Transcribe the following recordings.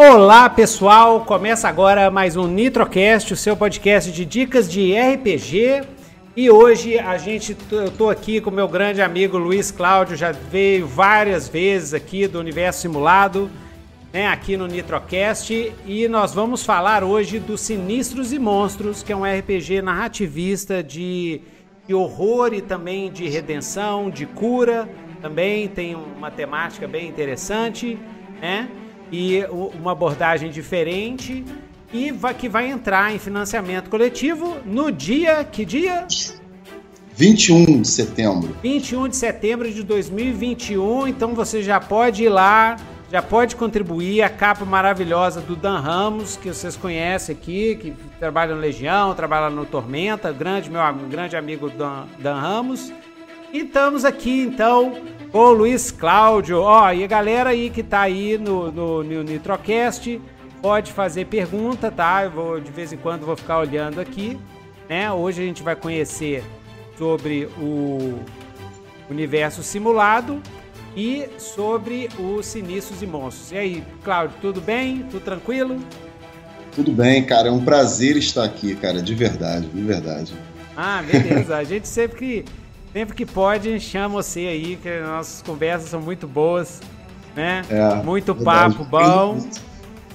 Olá pessoal, começa agora mais um Nitrocast, o seu podcast de dicas de RPG. E hoje a gente, eu tô aqui com meu grande amigo Luiz Cláudio, já veio várias vezes aqui do Universo Simulado, né, aqui no Nitrocast, e nós vamos falar hoje do Sinistros e Monstros, que é um RPG narrativista de, de horror e também de redenção, de cura, também tem uma temática bem interessante, né? E uma abordagem diferente e vai, que vai entrar em financiamento coletivo no dia. Que dia? 21 de setembro. 21 de setembro de 2021. Então você já pode ir lá, já pode contribuir. A capa maravilhosa do Dan Ramos, que vocês conhecem aqui, que trabalha no Legião, trabalha no Tormenta, grande meu grande amigo Dan, Dan Ramos. E estamos aqui então Ô Luiz Cláudio, ó, e a galera aí que tá aí no, no, no Nitrocast, pode fazer pergunta, tá? Eu vou, de vez em quando vou ficar olhando aqui, né? Hoje a gente vai conhecer sobre o universo simulado e sobre os sinistros e monstros. E aí, Cláudio, tudo bem? Tudo tranquilo? Tudo bem, cara. É um prazer estar aqui, cara, de verdade, de verdade. Ah, beleza. A gente sempre que Sempre que pode, chama você aí, que nossas conversas são muito boas, né? É, muito verdade. papo bom.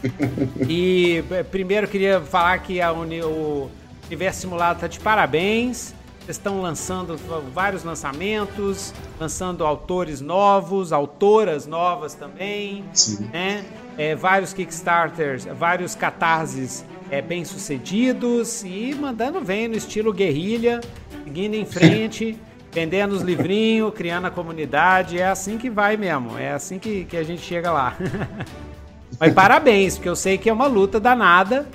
e é, primeiro queria falar que a Uni, o Universo Simulado está de parabéns. Vocês estão lançando vários lançamentos, lançando autores novos, autoras novas também, Sim. né? É, vários Kickstarters, vários catarses é, bem sucedidos e mandando bem no estilo guerrilha, seguindo em frente. Vendendo os livrinhos, criando a comunidade. É assim que vai mesmo. É assim que, que a gente chega lá. Mas parabéns, porque eu sei que é uma luta danada.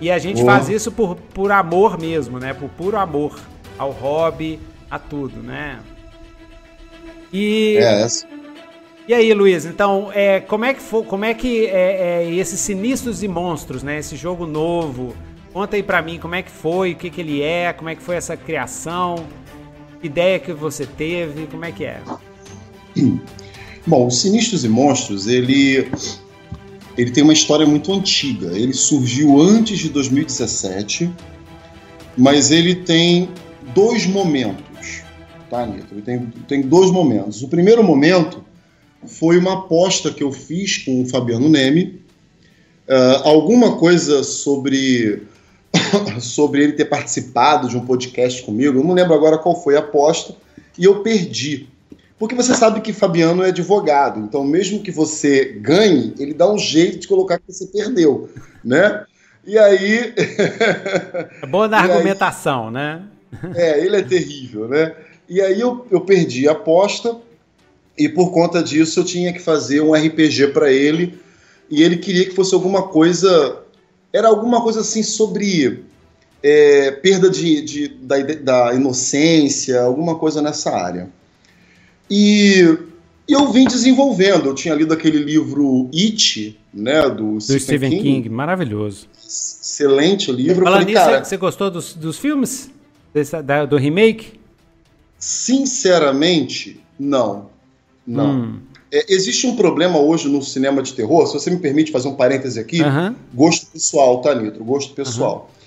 E a gente faz isso por, por amor mesmo, né? Por puro amor ao hobby, a tudo, né? E. É, essa. E aí, Luiz, então, é, como é que foi, como é que é, é, esses sinistros e monstros, né? Esse jogo novo, conta aí pra mim como é que foi, o que, que ele é, como é que foi essa criação, ideia que você teve? Como é que é? Bom, Sinistros e Monstros, ele, ele tem uma história muito antiga. Ele surgiu antes de 2017, mas ele tem dois momentos, tá, Nito? Ele tem, tem dois momentos. O primeiro momento foi uma aposta que eu fiz com o Fabiano Neme, uh, alguma coisa sobre sobre ele ter participado de um podcast comigo. Eu não lembro agora qual foi a aposta e eu perdi. Porque você sabe que Fabiano é advogado, então mesmo que você ganhe, ele dá um jeito de colocar que você perdeu, né? E aí. É bom da argumentação, aí... né? É, ele é terrível, né? E aí eu, eu perdi a aposta e por conta disso eu tinha que fazer um RPG para ele e ele queria que fosse alguma coisa era alguma coisa assim sobre é, perda de, de da, da, inocência, alguma coisa nessa área. E, e, eu vim desenvolvendo. Eu tinha lido aquele livro It, né, do, do Stephen, Stephen King. King. Maravilhoso. Excelente livro. Falando nisso, cara, você gostou dos, dos filmes? Desse, da, do remake? Sinceramente, não. Não. Hum. É, existe um problema hoje no cinema de terror, se você me permite fazer um parêntese aqui, uhum. gosto pessoal, tá, Nitro? Gosto pessoal. Uhum.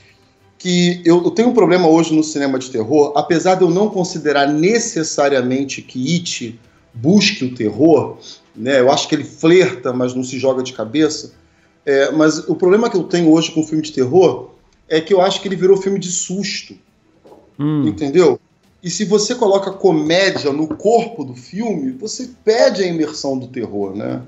Que eu, eu, tenho um problema hoje no cinema de terror, apesar de eu não considerar necessariamente que It busque o terror, né? Eu acho que ele flerta, mas não se joga de cabeça. É, mas o problema que eu tenho hoje com o filme de terror é que eu acho que ele virou filme de susto. Hum. Entendeu? E se você coloca comédia no corpo do filme, você perde a imersão do terror, né?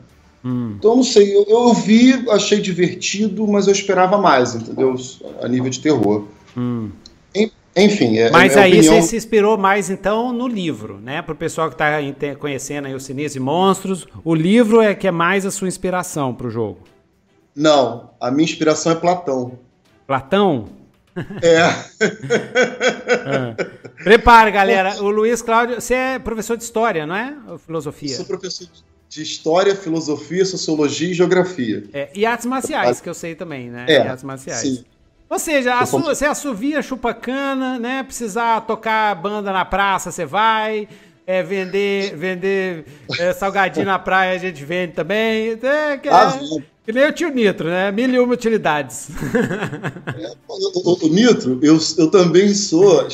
Hum. Então, não sei, eu, eu, vi, achei divertido, mas eu esperava mais, entendeu? A nível de terror. Hum. Enfim, é, Mas é aí opinião... você se inspirou mais, então, no livro, né? Para o pessoal que está conhecendo aí o Sinês e Monstros, o livro é que é mais a sua inspiração para o jogo? Não, a minha inspiração é Platão. Platão? É. é. Prepara, galera. O Luiz Cláudio, você é professor de história, não é? Ou filosofia? Eu sou professor de história, filosofia, sociologia e geografia. É, e artes marciais, que eu sei também, né? É, e artes marciais. Sim. Ou seja, assu você assovia, chupa cana, né? Precisar tocar banda na praça, você vai. É, vender vender é, salgadinho na praia, a gente vende também. É, que, é, Que nem o tio Nitro, né? Mil e uma utilidades. É, o, o, o, Nitro, eu, eu também sou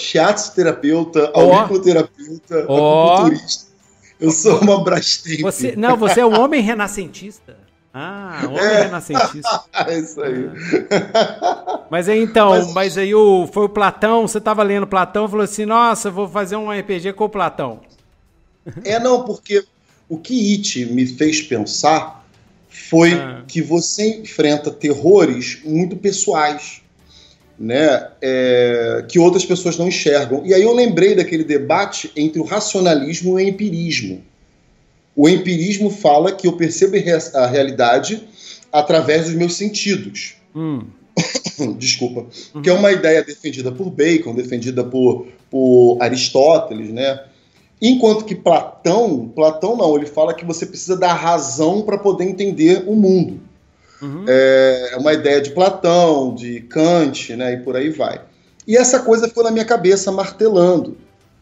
terapeuta, oh. auriculoterapeuta, oh. acupunturista. Eu sou uma Brastemp. Você, não, você é um homem renascentista. Ah, homem é. renascentista. É isso aí. Mas aí então, mas, mas aí o, foi o Platão, você estava lendo Platão e falou assim: nossa, vou fazer um RPG com o Platão. É, não, porque o que It me fez pensar foi ah. que você enfrenta terrores muito pessoais, né? É, que outras pessoas não enxergam. E aí eu lembrei daquele debate entre o racionalismo e o empirismo. O empirismo fala que eu percebo a realidade através dos meus sentidos. Hum. Desculpa. Uhum. Que é uma ideia defendida por Bacon, defendida por, por Aristóteles, né? Enquanto que Platão, Platão não, ele fala que você precisa da razão para poder entender o mundo. Uhum. É uma ideia de Platão, de Kant, né? E por aí vai. E essa coisa ficou na minha cabeça martelando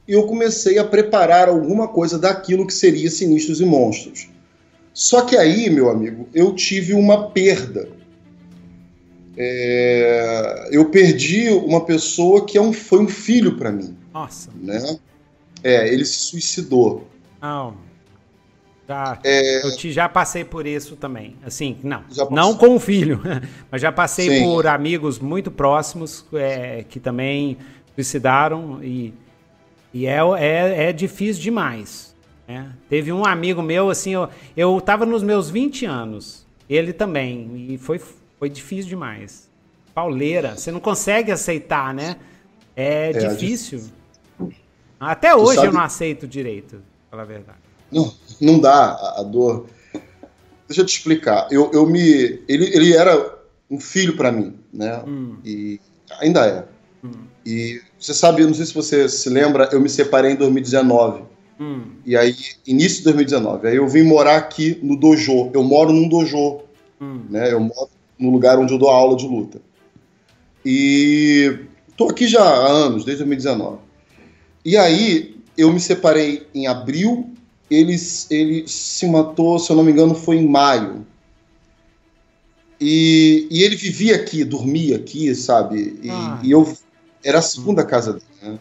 e eu comecei a preparar alguma coisa daquilo que seria Sinistros e Monstros. Só que aí, meu amigo, eu tive uma perda. É... eu perdi uma pessoa que é um, foi um filho para mim. Nossa. Né? É, ele se suicidou. Não. Já, é... Eu te, já passei por isso também. Assim, não. Não com o filho, mas já passei Sim. por amigos muito próximos é, que também suicidaram e e é, é, é difícil demais. Né? Teve um amigo meu, assim, eu, eu tava nos meus 20 anos, ele também, e foi, foi difícil demais. Pauleira, você não consegue aceitar, né? É, é difícil. Até hoje sabe... eu não aceito direito, pra falar a verdade. Não, não dá a, a dor. Deixa eu te explicar. Eu, eu me. Ele, ele era um filho para mim, né? Hum. E ainda é. Hum. E você sabe, não sei se você se lembra, eu me separei em 2019. Hum. E aí, início de 2019. Aí eu vim morar aqui no dojo. Eu moro num dojo. Hum. Né? Eu moro no lugar onde eu dou aula de luta. E tô aqui já há anos, desde 2019. E aí, eu me separei em abril. Ele, ele se matou, se eu não me engano, foi em maio. E, e ele vivia aqui, dormia aqui, sabe? E, ah. e eu era a segunda casa dele. Né?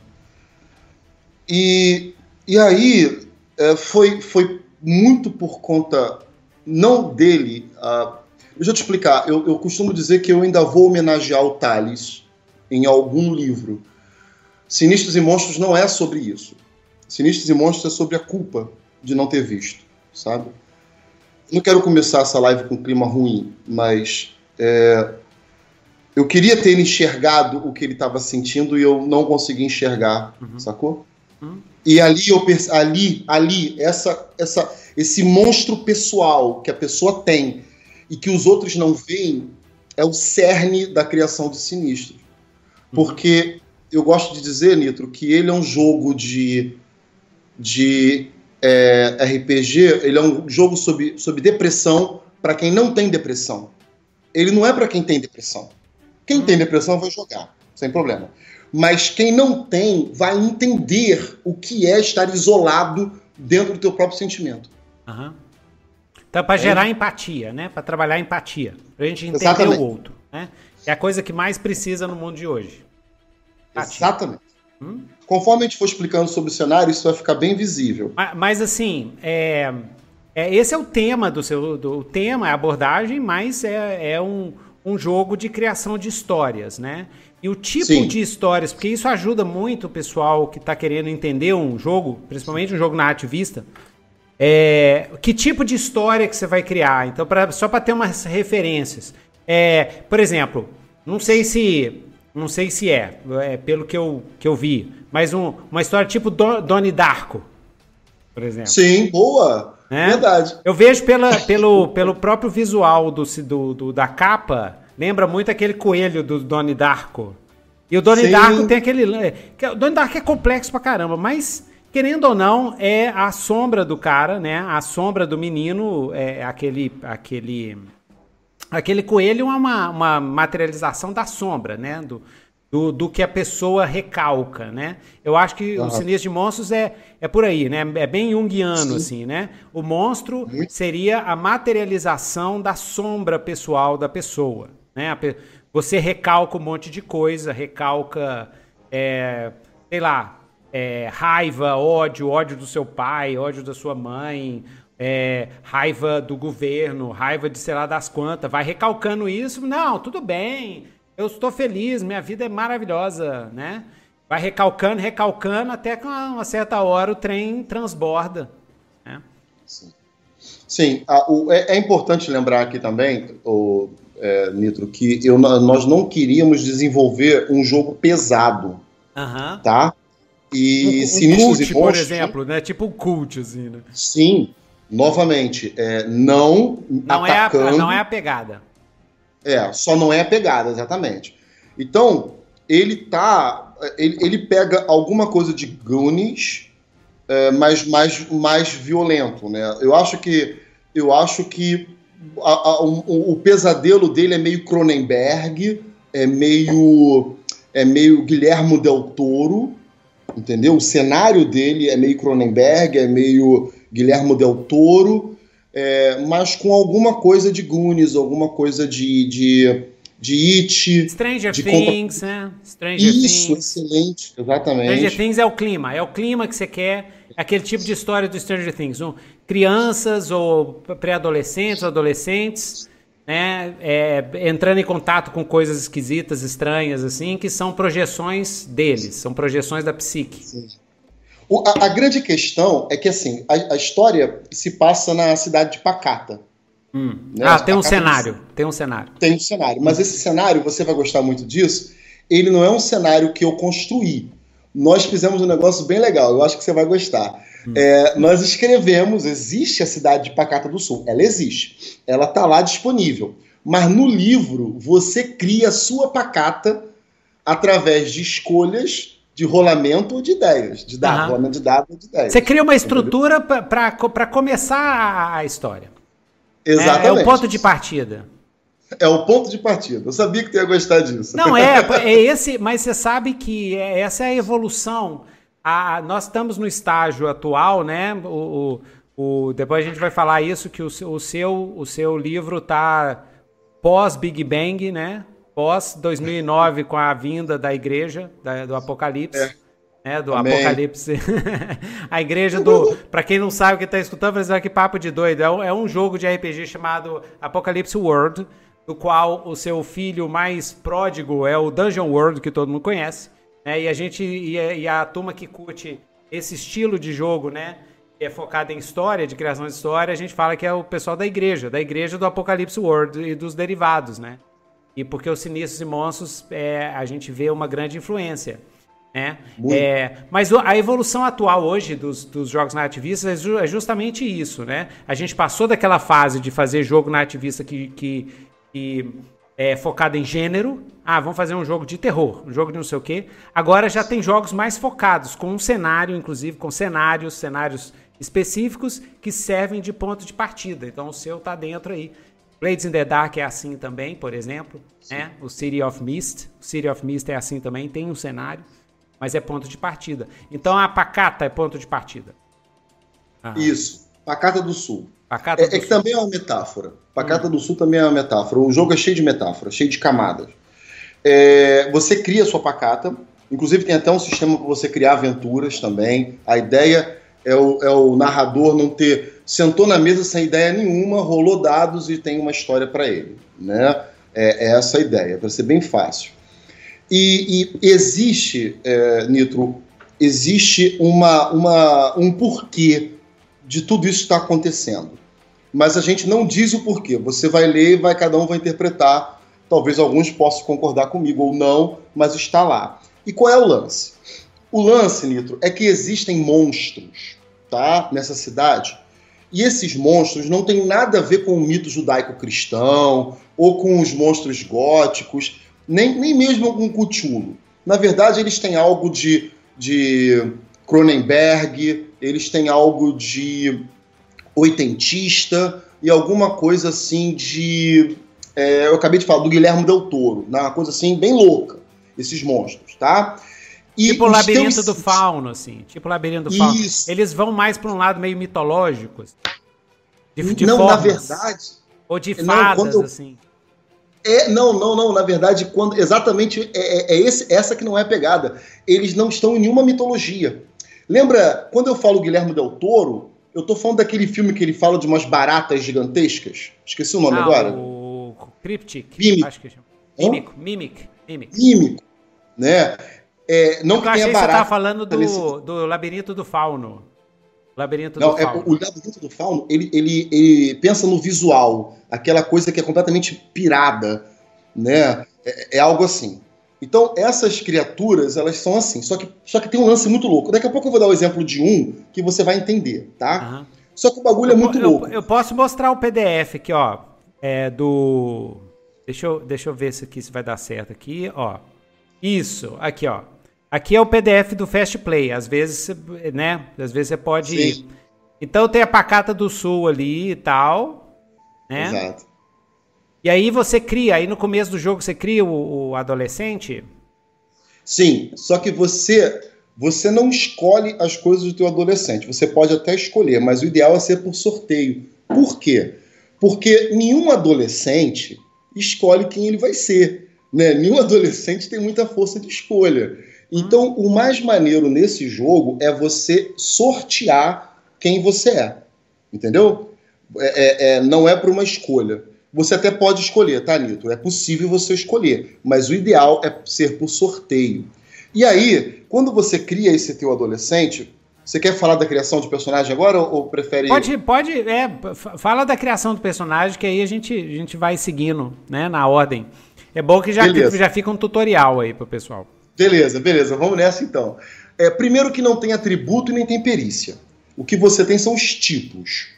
E, e aí é, foi, foi muito por conta, não dele. Uh, deixa eu te explicar. Eu, eu costumo dizer que eu ainda vou homenagear o Thales em algum livro. Sinistros e Monstros não é sobre isso. Sinistros e Monstros é sobre a culpa de não ter visto, sabe? Não quero começar essa live com um clima ruim, mas é, eu queria ter enxergado o que ele estava sentindo e eu não consegui enxergar, uhum. sacou? Uhum. E ali eu ali, ali essa, essa, esse monstro pessoal que a pessoa tem e que os outros não veem é o cerne da criação de Sinistro. Uhum. Porque eu gosto de dizer, Nitro, que ele é um jogo de, de é, RPG, ele é um jogo sobre, sobre depressão para quem não tem depressão. Ele não é para quem tem depressão. Quem tem depressão vai jogar, sem problema. Mas quem não tem vai entender o que é estar isolado dentro do teu próprio sentimento. Uhum. Então, para é. gerar empatia, né? Para trabalhar empatia, para a gente entender Exatamente. o outro, né? É a coisa que mais precisa no mundo de hoje. Exatamente. Hum? Conforme a gente for explicando sobre o cenário, isso vai ficar bem visível. Mas, mas assim, é, é, esse é o tema do seu. Do, o tema, é a abordagem, mas é, é um, um jogo de criação de histórias, né? E o tipo Sim. de histórias, porque isso ajuda muito o pessoal que está querendo entender um jogo, principalmente um jogo na arte vista, é, que tipo de história que você vai criar. Então, pra, só para ter umas referências. É, por exemplo, não sei se não sei se é, é pelo que eu, que eu vi, mas um, uma história tipo Do, Doni Darko, por exemplo. Sim, boa. Né? Verdade. Eu vejo pela, pelo, pelo próprio visual do, do, do, da capa, lembra muito aquele coelho do Donnie Darko. E o Donnie Sim. Darko tem aquele. O Donnie Darko é complexo pra caramba, mas querendo ou não, é a sombra do cara, né? A sombra do menino, é aquele. aquele aquele coelho é uma, uma materialização da sombra, né? Do, do, do que a pessoa recalca, né? Eu acho que uhum. o sinistro de monstros é, é por aí, né? É bem junguiano, Sim. assim, né? O monstro seria a materialização da sombra pessoal da pessoa, né? Você recalca um monte de coisa, recalca, é, sei lá, é, raiva, ódio, ódio do seu pai, ódio da sua mãe, é, raiva do governo, raiva de sei lá das quantas, vai recalcando isso, não, tudo bem, eu estou feliz, minha vida é maravilhosa, né? Vai recalcando, recalcando, até que uma certa hora o trem transborda. Né? Sim, Sim a, o, é, é, importante lembrar aqui também, o, é, Nitro, que eu, nós não queríamos desenvolver um jogo pesado, uhum. tá? E um, um Sinistros cult, e Monstros... por exemplo, né? Tipo um cult, assim, né? Sim, novamente, é, não, não atacando... É a, não é a pegada. É, só não é a pegada, exatamente. Então, ele tá. Ele, ele pega alguma coisa de Goonies, é, mas mais, mais violento, né? Eu acho que. Eu acho que a, a, o, o, pesadelo dele é meio Cronenberg, é meio. É meio Guilhermo Del Toro, entendeu? O cenário dele é meio Cronenberg, é meio Guilhermo Del Toro é, mas com alguma coisa de Goonies, alguma coisa de, de, de It. Stranger de Things, conta... né? Stranger Isso, Things. excelente, exatamente. Stranger Things é o clima, é o clima que você quer, é aquele tipo de história do Stranger Things. Um, crianças ou pré-adolescentes, adolescentes, né? É, entrando em contato com coisas esquisitas, estranhas, assim, que são projeções deles, são projeções da psique. Sim. O, a, a, grande questão é que assim a, a, história se passa na cidade de Pacata. Hum. Né? Ah, tem um cenário. Tem um cenário. Tem um cenário. Mas esse cenário, você vai gostar muito disso. Ele não é um cenário que eu construí. Nós fizemos um negócio bem legal. Eu acho que você vai gostar. Hum. É, nós escrevemos, existe a cidade de Pacata do Sul. Ela existe. Ela está lá disponível. Mas no livro, você cria a sua pacata através de escolhas de rolamento ou de ideias, de dar, uhum. rolamento de dados ou de ideias. Você cria uma estrutura para começar a história. Exatamente. É, é, o ponto de partida. É o ponto de partida. Eu sabia que tu ia gostar disso. Não, é, é esse, mas você sabe que é, essa é a evolução. A, nós estamos no estágio atual, né? O, o, o, depois a gente vai falar isso, que o, o, seu, o seu livro está pós-Big Bang, né? Pós 2009 com a vinda da igreja da, do Apocalipse. É. Né, do Amém. Apocalipse. a igreja do. Para quem não sabe o que está escutando, vai dizer que papo de doido. É um, é um jogo de RPG chamado Apocalipse World, do qual o seu filho mais pródigo é o Dungeon World, que todo mundo conhece. Né, e a gente. E a, e a turma que curte esse estilo de jogo, né? Que é focado em história, de criação de história, a gente fala que é o pessoal da igreja, da igreja do Apocalipse World e dos derivados, né? E porque os Sinistros e Monstros, é, a gente vê uma grande influência. Né? É, mas a evolução atual hoje dos, dos jogos nativistas é, é justamente isso. Né? A gente passou daquela fase de fazer jogo nativista que, que, que é focado em gênero. Ah, vamos fazer um jogo de terror, um jogo de não sei o quê. Agora já tem jogos mais focados, com um cenário, inclusive, com cenários, cenários específicos que servem de ponto de partida. Então o seu tá dentro aí Blades in the Dark é assim também, por exemplo. Né? O City of Mist. O City of Mist é assim também, tem um cenário, mas é ponto de partida. Então a Pacata é ponto de partida. Ah. Isso. Pacata do Sul. Pacata é, do é Sul. que também é uma metáfora. Pacata hum. do Sul também é uma metáfora. O jogo é cheio de metáforas, cheio de camadas. É, você cria a sua pacata. Inclusive tem até um sistema para você criar aventuras também. A ideia é o, é o narrador não ter sentou na mesa sem ideia nenhuma, rolou dados e tem uma história para ele. Né? É, é, essa a ideia, para ser bem fácil. E, e existe, é, Nitro, existe uma, uma, um porquê de tudo isso estar tá acontecendo. Mas a gente não diz o porquê. Você vai ler e vai, cada um vai interpretar. Talvez alguns possam concordar comigo ou não, mas está lá. E qual é o lance? O lance, Nitro, é que existem monstros tá, nessa cidade e esses monstros não têm nada a ver com o mito judaico-cristão ou com os monstros góticos, nem, nem mesmo com Cthulhu. Na verdade, eles têm algo de, de Cronenberg, eles têm algo de oitentista e alguma coisa assim de. É, eu acabei de falar do Guilherme Del Toro, né? uma coisa assim bem louca. esses monstros, tá? E tipo o labirinto teus... do fauno, assim. Tipo o labirinto do fauno. Isso. Eles vão mais para um lado meio mitológico. Assim. De, de não, formas. na verdade. Ou de fadas, não, assim. É, não, não, não. Na verdade, quando exatamente é, é, é esse, essa que não é a pegada. Eles não estão em nenhuma mitologia. Lembra, quando eu falo Guilherme Del Toro, eu tô falando daquele filme que ele fala de umas baratas gigantescas. Esqueci o nome ah, agora. O Cryptic. Mímico. Acho que chama. Mímico, Mímico. Mímico. Mímico. Né? É, não eu que tenha barata. Você tá falando do, nesse... do Labirinto do Fauno. Labirinto não, do é, Fauno. O Labirinto do Fauno, ele, ele, ele pensa no visual. Aquela coisa que é completamente pirada. Né? É, é algo assim. Então, essas criaturas, elas são assim. Só que, só que tem um lance muito louco. Daqui a pouco eu vou dar o um exemplo de um que você vai entender, tá? Uhum. Só que o bagulho é eu, é muito eu, louco. Eu posso mostrar o PDF aqui, ó. É do. Deixa eu, deixa eu ver se aqui se vai dar certo aqui, ó. Isso, aqui, ó. Aqui é o PDF do Fast Play. Às vezes, né? Às vezes você pode. Sim. Então tem a Pacata do Sul ali e tal. Né? Exato. E aí você cria, aí no começo do jogo você cria o, o adolescente? Sim, só que você você não escolhe as coisas do teu adolescente. Você pode até escolher, mas o ideal é ser por sorteio. Por quê? Porque nenhum adolescente escolhe quem ele vai ser. Né? Nenhum adolescente tem muita força de escolha. Então, o mais maneiro nesse jogo é você sortear quem você é. Entendeu? É, é, é não é para uma escolha. Você até pode escolher, tá, Nito? É possível você escolher, mas o ideal é ser por sorteio. E aí, quando você cria esse teu adolescente, você quer falar da criação de personagem agora ou, prefere. Pode, pode, é, fala da criação do personagem, que aí a gente, a gente vai seguindo, né, na ordem. É bom que já, fica, já fica um tutorial aí pro pessoal. Beleza, beleza, vamos nessa então. É, primeiro que não tem atributo e nem tem perícia. O que você tem são os tipos.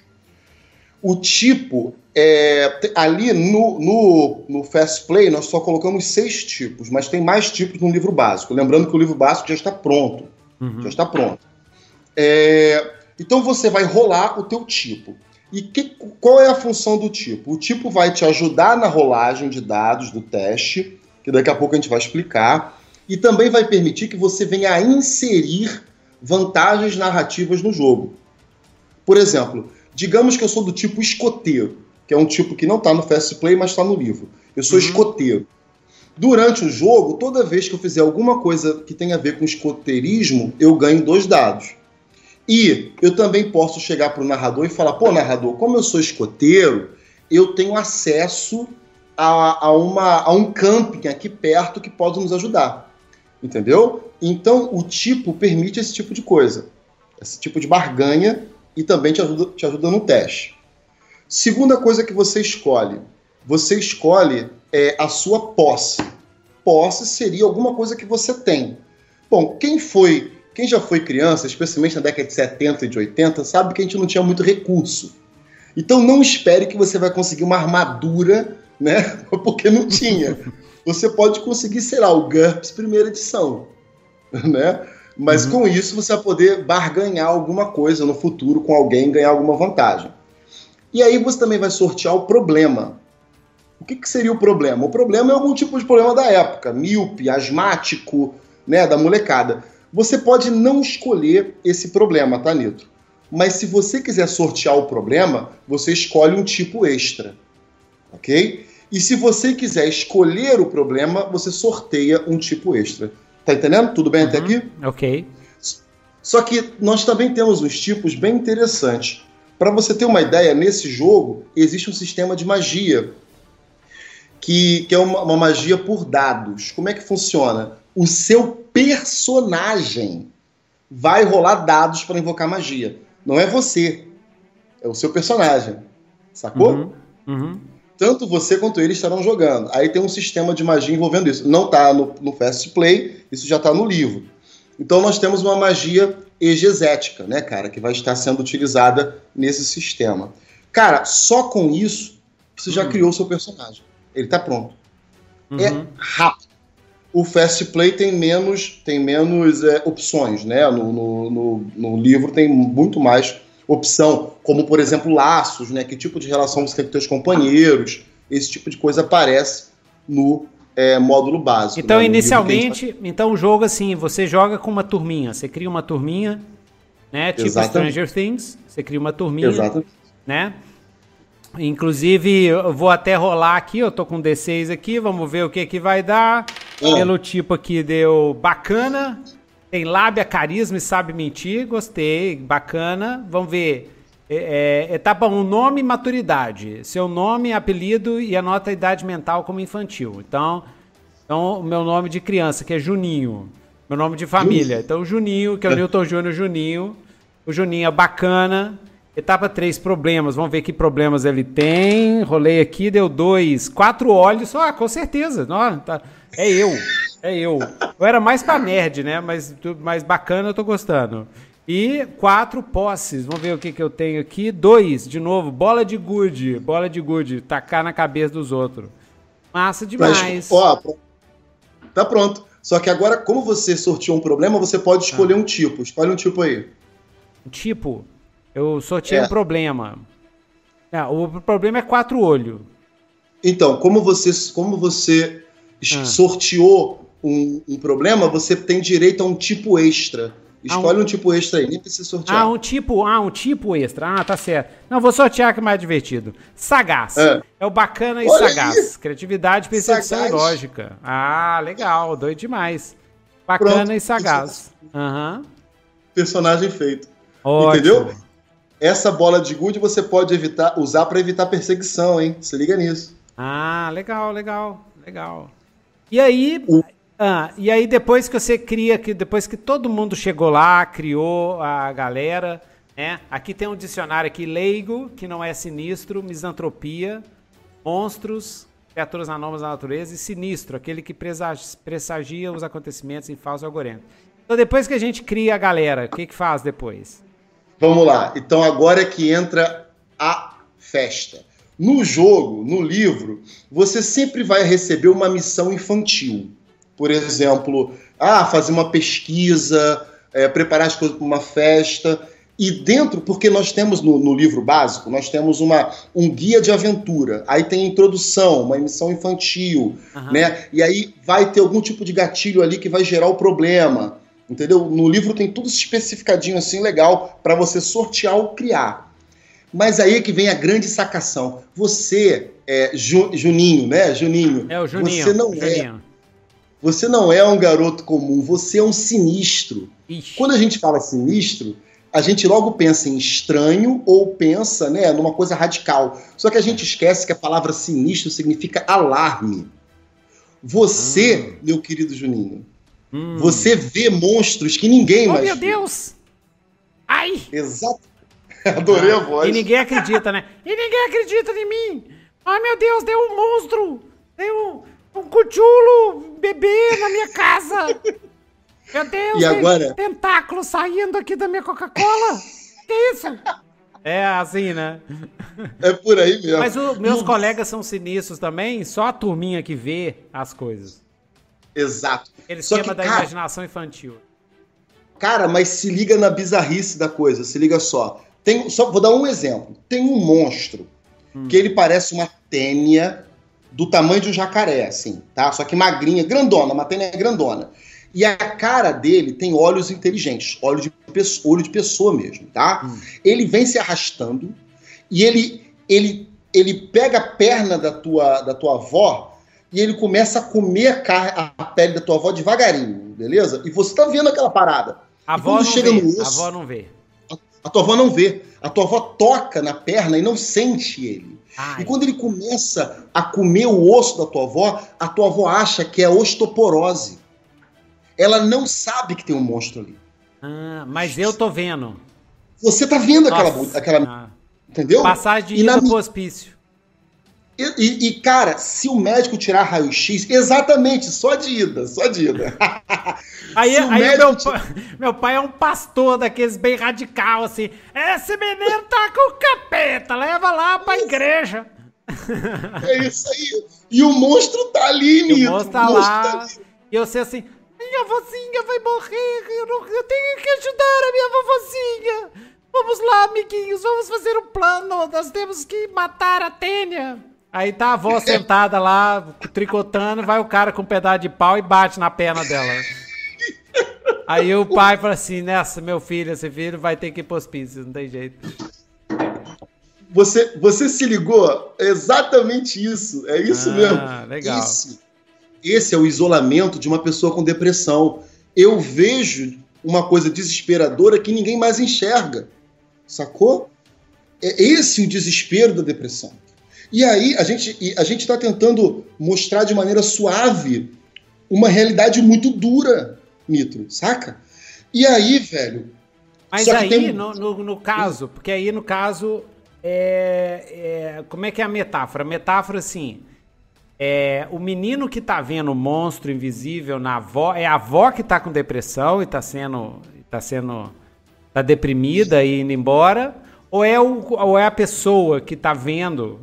O tipo é, ali no, no, no Fast Play nós só colocamos seis tipos, mas tem mais tipos no livro básico. Lembrando que o livro básico já está pronto. Uhum. Já está pronto. É, então você vai rolar o teu tipo. E que, qual é a função do tipo? O tipo vai te ajudar na rolagem de dados do teste, que daqui a pouco a gente vai explicar, e também vai permitir que você venha a inserir vantagens narrativas no jogo. Por exemplo, digamos que eu sou do tipo escoteiro que é um tipo que não está no Fast Play, mas está no livro. Eu sou uhum. escoteiro. Durante o jogo, toda vez que eu fizer alguma coisa que tenha a ver com escoteirismo, eu ganho dois dados. E eu também posso chegar para o narrador e falar: pô, narrador, como eu sou escoteiro, eu tenho acesso a, a, uma, a um camping aqui perto que pode nos ajudar. Entendeu? Então o tipo permite esse tipo de coisa, esse tipo de barganha e também te ajuda, te ajuda no teste. Segunda coisa que você escolhe, você escolhe é, a sua posse. Posse seria alguma coisa que você tem. Bom, quem foi, quem já foi criança, especialmente na década de 70 e de 80, sabe que a gente não tinha muito recurso. Então não espere que você vai conseguir uma armadura, né? Porque não tinha. Você pode conseguir, sei lá, o GURPS primeira edição, né? Mas uhum. com isso você vai poder barganhar alguma coisa no futuro com alguém, ganhar alguma vantagem. E aí você também vai sortear o problema. O que, que seria o problema? O problema é algum tipo de problema da época, míope, asmático, né, da molecada. Você pode não escolher esse problema, tá, Nito? Mas se você quiser sortear o problema, você escolhe um tipo extra, ok? E se você quiser escolher o problema, você sorteia um tipo extra. Tá entendendo? Tudo bem uhum, até aqui? Ok. Só que nós também temos uns tipos bem interessantes. Para você ter uma ideia, nesse jogo existe um sistema de magia, que, que é uma, uma magia por dados. Como é que funciona? O seu personagem vai rolar dados para invocar magia. Não é você, é o seu personagem. Sacou? Uhum, uhum. Tanto você quanto ele estarão jogando. Aí tem um sistema de magia envolvendo isso. Não está no, no Fast Play, isso já está no livro. Então nós temos uma magia egezética, né, cara, que vai estar sendo utilizada nesse sistema. Cara, só com isso você já uhum. criou seu personagem. Ele está pronto. Uhum. É rápido. O Fast Play tem menos, tem menos é, opções, né? No, no, no, no, livro tem muito mais opção, como por exemplo laços, né? Que tipo de relação você tem com seus companheiros, esse tipo de coisa aparece no é, módulo básico. Então, né? inicialmente, então o jogo assim, você joga com uma turminha, você cria uma turminha, né? Tipo Exatamente. Stranger Things, você cria uma turminha, Exatamente. né? Inclusive, eu vou até rolar aqui, eu tô com D6 aqui, vamos ver o que que vai dar. Ah. Pelo tipo aqui deu bacana. Tem lábia, carisma e sabe mentir, gostei, bacana. Vamos ver. É, é, etapa 1, nome e maturidade. Seu nome, apelido e anota a idade mental como infantil. Então, então, o meu nome de criança, que é Juninho. Meu nome de família. Então, Juninho, que é o Newton Júnior Juninho. O Juninho é bacana. Etapa 3, problemas. Vamos ver que problemas ele tem. Rolei aqui, deu dois. Quatro olhos. Ah, com certeza. Não, tá. É eu. É eu. Eu era mais pra nerd, né? Mas, mais bacana, eu tô gostando. E quatro posses. Vamos ver o que, que eu tenho aqui. Dois, de novo. Bola de gude. Bola de gude. Tacar na cabeça dos outros. Massa demais. Mas, ó, tá pronto. Só que agora, como você sorteou um problema, você pode escolher ah. um tipo. Escolhe um tipo aí. Um tipo? Eu sorteei é. um problema. É, o problema é quatro olhos. Então, como você, como você ah. sorteou um, um, problema, você tem direito a um tipo extra. Escolhe ah, um... um... tipo extra aí, nem precisa sortear. Ah, um tipo, ah, um tipo extra. Ah, tá certo. Não, vou sortear que é mais divertido. Sagaz. É, é o bacana e Olha sagaz. Aí. Criatividade, percepção sagaz. e lógica. Ah, legal, doido demais. Bacana Pronto. e sagaz. Uhum. Personagem feito. Ótimo. Entendeu? Essa bola de good você pode evitar, usar para evitar perseguição, hein? Se liga nisso. Ah, legal, legal, legal. E aí, o... ah, e aí depois que você cria, que depois que todo mundo chegou lá, criou a galera, né? Aqui tem um dicionário aqui leigo, que não é sinistro, misantropia, monstros, criaturas anômalas da natureza e sinistro, aquele que pressagia os acontecimentos em falso algoritmo. Então depois que a gente cria a galera, o que que faz depois? Vamos lá. Então agora é que entra a festa. No jogo, no livro, você sempre vai receber uma missão infantil. Por exemplo, ah, fazer uma pesquisa, é, preparar as coisas para uma festa. E dentro, porque nós temos no, no, livro básico, nós temos uma, um guia de aventura. Aí tem introdução, uma missão infantil, uhum. né? E aí vai ter algum tipo de gatilho ali que vai gerar o problema. Entendeu? No livro tem tudo especificadinho assim, legal, para você sortear ou criar. Mas aí é que vem a grande sacação. Você, é, Ju, Juninho, né? Juninho. É o Juninho. Você não é Juninho. é. Você não é um garoto comum, você é um sinistro. Ixi. Quando a gente fala sinistro, a gente logo pensa em estranho ou pensa né, numa coisa radical. Só que a gente esquece que a palavra sinistro significa alarme. Você, hum. meu querido Juninho, Hum. Você vê monstros que ninguém oh, mais. meu Deus! Ai! Exato. Adorei ah, a voz. E ninguém acredita, né? E ninguém acredita em mim! Ai meu Deus, deu um monstro! Deu um, um cuchulo bebê na minha casa! Meu Deus, e agora? tentáculo saindo aqui da minha Coca-Cola! que isso? É assim, né? É por aí mesmo. Mas os meus colegas são sinistros também, só a turminha que vê as coisas. Exato. Aquele Só esquema que, da cara, imaginação infantil. Cara, mas se liga na bizarrice da coisa, se liga só. Tem, só vou dar um exemplo. Tem um monstro hum. que ele parece uma tênia do tamanho de um jacaré, assim, tá? Só que magrinha, grandona, uma tênia grandona. E a cara dele tem olhos inteligentes, olho de, olho de pessoa mesmo, tá? Hum. Ele vem se arrastando e ele, ele, ele pega a perna da tua, da tua avó e ele começa a comer a, a pele da tua avó devagarinho, beleza? E você tá vendo aquela parada. A avó não chega vê. No osso, a avó não vê. A, a, tua avó não vê. A tua avó toca na perna e não sente ele. Ai. E quando ele começa a comer o osso da tua avó, a tua avó acha que é osteoporose. Ela não sabe que tem um monstro ali. Ah, mas eu tô vendo. Você tá vendo Nossa. aquela. aquela ah. Entendeu? Passagem de ida pro hospício. E, e, e, cara, se o médico tirar raio-x, exatamente, só de ida, só de ida. aí aí meu, tira... meu pai é um pastor daqueles bem radical, assim. Esse menino tá com capeta, leva lá pra igreja. É isso aí. E o monstro tá ali, Nito. O monstro tá, o monstro lá. Tá e eu sei assim, minha vozinha vai morrer, eu, não, eu tenho que ajudar a minha vovozinha. Vamos lá, amiguinhos, vamos fazer um plano. Nós temos que matar a Tênia. Aí tá a avó sentada lá, tricotando, vai o cara com um pedaço de pau e bate na perna dela. Aí o pai fala assim, nessa, meu filho, esse filho vai ter que ir pro hospício, não tem jeito. Você, você se ligou? É exatamente isso. É isso ah, mesmo. Legal. Esse, esse é o isolamento de uma pessoa com depressão. Eu vejo uma coisa desesperadora que ninguém mais enxerga. Sacou? É esse o desespero da depressão. E aí a gente a gente está tentando mostrar de maneira suave uma realidade muito dura, Nitro, saca? E aí, velho. Mas aí, tem... no, no, no, caso, porque aí no caso, é, é, como é que é a metáfora? A metáfora, assim, é, o menino que tá vendo o monstro invisível na avó, é a avó que tá com depressão e tá sendo, tá sendo, tá deprimida e indo embora, ou é, o, ou é a pessoa que tá vendo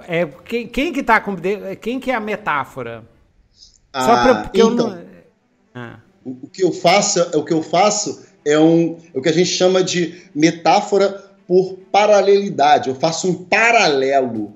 é, quem, quem que tá com. Quem que é a metáfora? Ah, Só pra, porque então, eu não. Ah. O, o, que eu faço, o que eu faço é um, é o que a gente chama de metáfora por paralelidade. Eu faço um paralelo.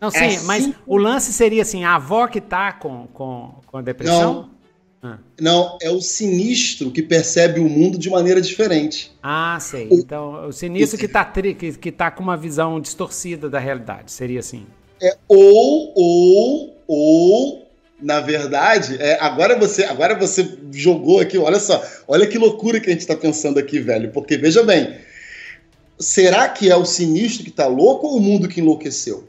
Não, sim, assim, mas o lance seria assim: a avó que tá com, com, com a depressão? Não. Ah. Não, é o sinistro que percebe o mundo de maneira diferente. Ah, sei. O, então, o sinistro que está que, que tá com uma visão distorcida da realidade, seria assim. É, ou, ou, ou, na verdade, é, agora você agora você jogou aqui, olha só, olha que loucura que a gente está pensando aqui, velho. Porque, veja bem, será que é o sinistro que está louco ou o mundo que enlouqueceu?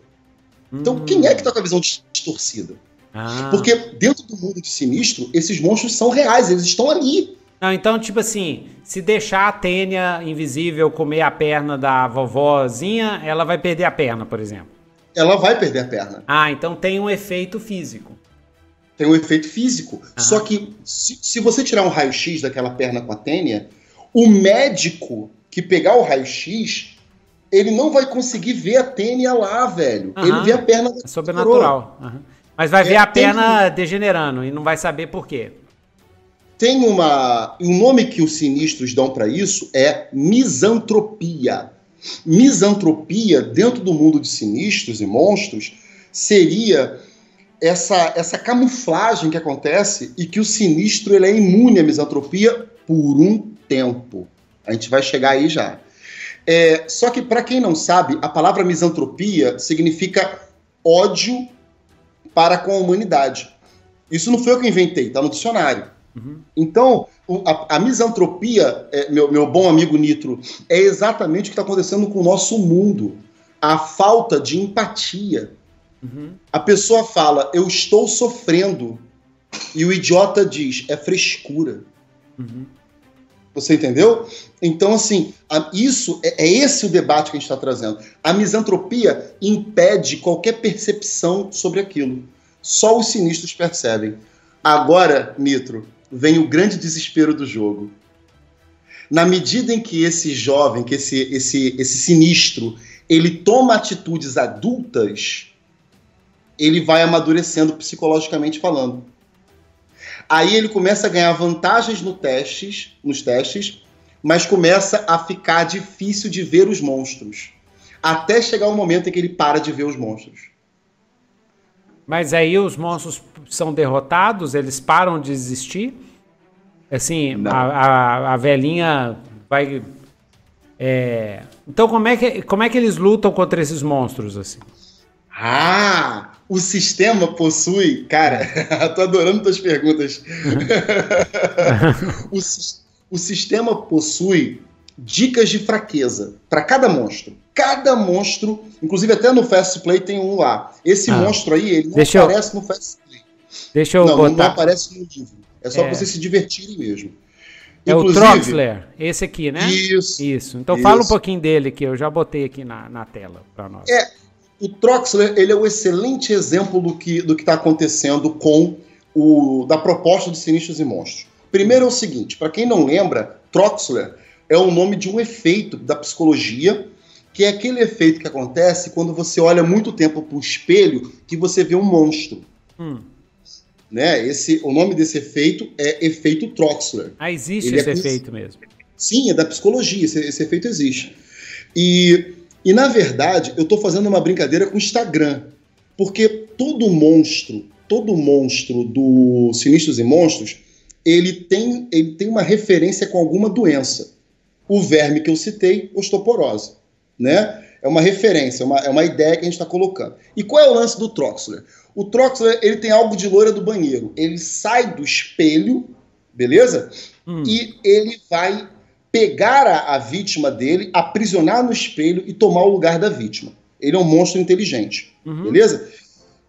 Então, hum. quem é que está com a visão distorcida? Ah. Porque dentro do mundo de sinistro, esses monstros são reais, eles estão ali. Não, então, tipo assim, se deixar a Tênia invisível comer a perna da vovozinha, ela vai perder a perna, por exemplo ela vai perder a perna. Ah, então tem um efeito físico. Tem um efeito físico. Só que se, se, você tirar um raio-x daquela perna com a tênia, o médico que pegar o raio-x, ele não vai conseguir ver a tênia lá, velho. Ele vê a perna. É sobrenatural. Mas vai ver é, a perna degenerando e não vai saber por quê. Tem uma. Um nome que os sinistros dão para isso é misantropia. Misantropia, dentro do mundo de sinistros e monstros, seria essa, essa camuflagem que acontece e que o sinistro ele é imune à misantropia por um tempo. A gente vai chegar aí já. É, só que, para quem não sabe, a palavra misantropia significa ódio para com a humanidade. Isso não foi eu que inventei, está no dicionário. Uhum. Então, a, a misantropia, é, meu, meu bom amigo Nitro, é exatamente o que está acontecendo com o nosso mundo. A falta de empatia. Uhum. A pessoa fala, eu estou sofrendo. E o idiota diz, é frescura. Uhum. Você entendeu? Então, assim, a, isso é, é, esse o debate que a gente está trazendo. A misantropia impede qualquer percepção sobre aquilo. Só os sinistros percebem. Agora, Nitro, vem o grande desespero do jogo. Na medida em que esse jovem, que esse, esse, esse sinistro, ele toma atitudes adultas, ele vai amadurecendo psicologicamente falando. Aí ele começa a ganhar vantagens no testes, nos testes, mas começa a ficar difícil de ver os monstros. Até chegar o momento em que ele para de ver os monstros. Mas aí os monstros são derrotados, eles param de existir. Assim, a, a, a, velhinha vai. É... Então, como é, que, como é que eles lutam contra esses monstros? assim? Ah! O sistema possui. Cara, tô adorando tuas perguntas. o, o sistema possui dicas de fraqueza para cada monstro. Cada monstro, inclusive até no Fast Play tem um lá. Esse ah. monstro aí, ele não Deixa aparece eu... no Fast Play. Deixa eu não, botar. Não aparece no livro. É só é. pra vocês se divertirem mesmo. É inclusive, o Troxler, esse aqui, né? Isso. Isso. Então isso. fala um pouquinho dele que eu já botei aqui na, na tela para nós. É, o Troxler, ele é um excelente exemplo do que do está acontecendo com o da proposta de Sinistros e Monstros. Primeiro é o seguinte, para quem não lembra, Troxler é o nome de um efeito da psicologia, que é aquele efeito que acontece quando você olha muito tempo para o espelho que você vê um monstro. Hum. Né? Esse, o nome desse efeito é efeito Troxler. Ah, existe Ele é esse é, efeito mesmo? Sim, é da psicologia, esse, esse efeito existe. E, e, na verdade, eu estou fazendo uma brincadeira com o Instagram. Porque todo monstro, todo monstro do Sinistros e Monstros, ele tem, ele tem uma referência com alguma doença. O verme que eu citei, osteoporose, né? É uma referência, é uma, é uma ideia que a gente está colocando. E qual é o lance do Troxler? O Troxler ele tem algo de loira do banheiro. Ele sai do espelho, beleza? Hum. E ele vai pegar a, a vítima dele, aprisionar no espelho e tomar o lugar da vítima. Ele é um monstro inteligente, uhum. beleza?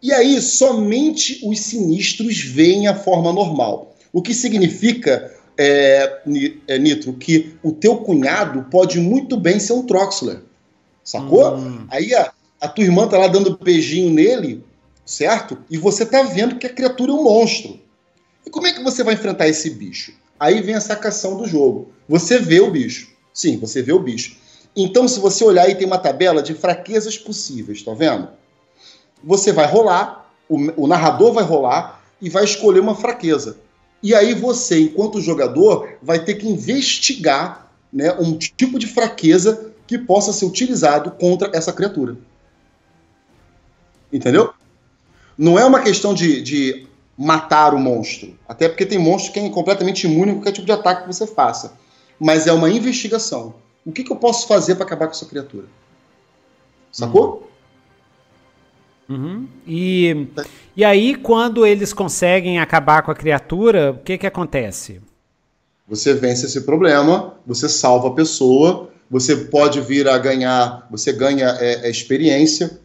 E aí, somente os sinistros veem a forma normal. O que significa, é, é, Nitro, que o teu cunhado pode muito bem ser um Troxler. Sacou? Hum. Aí a, a tua irmã tá lá dando beijinho nele, certo? E você tá vendo que a criatura é um monstro. E como é que você vai enfrentar esse bicho? Aí vem a sacação do jogo. Você vê o bicho. Sim, você vê o bicho. Então, se você olhar aí, tem uma tabela de fraquezas possíveis, tá vendo? Você vai rolar, o, o narrador vai rolar e vai escolher uma fraqueza. E aí você, enquanto jogador, vai ter que investigar né, um tipo de fraqueza que possa ser utilizado contra essa criatura. Entendeu? Não é uma questão de, de matar o monstro. Até porque tem monstros que é completamente imune a qualquer tipo de ataque que você faça. Mas é uma investigação. O que, que eu posso fazer para acabar com essa criatura? Sacou? Uhum. E, e aí, quando eles conseguem acabar com a criatura, o que, que acontece? Você vence esse problema, você salva a pessoa, você pode vir a ganhar, você ganha é, é experiência,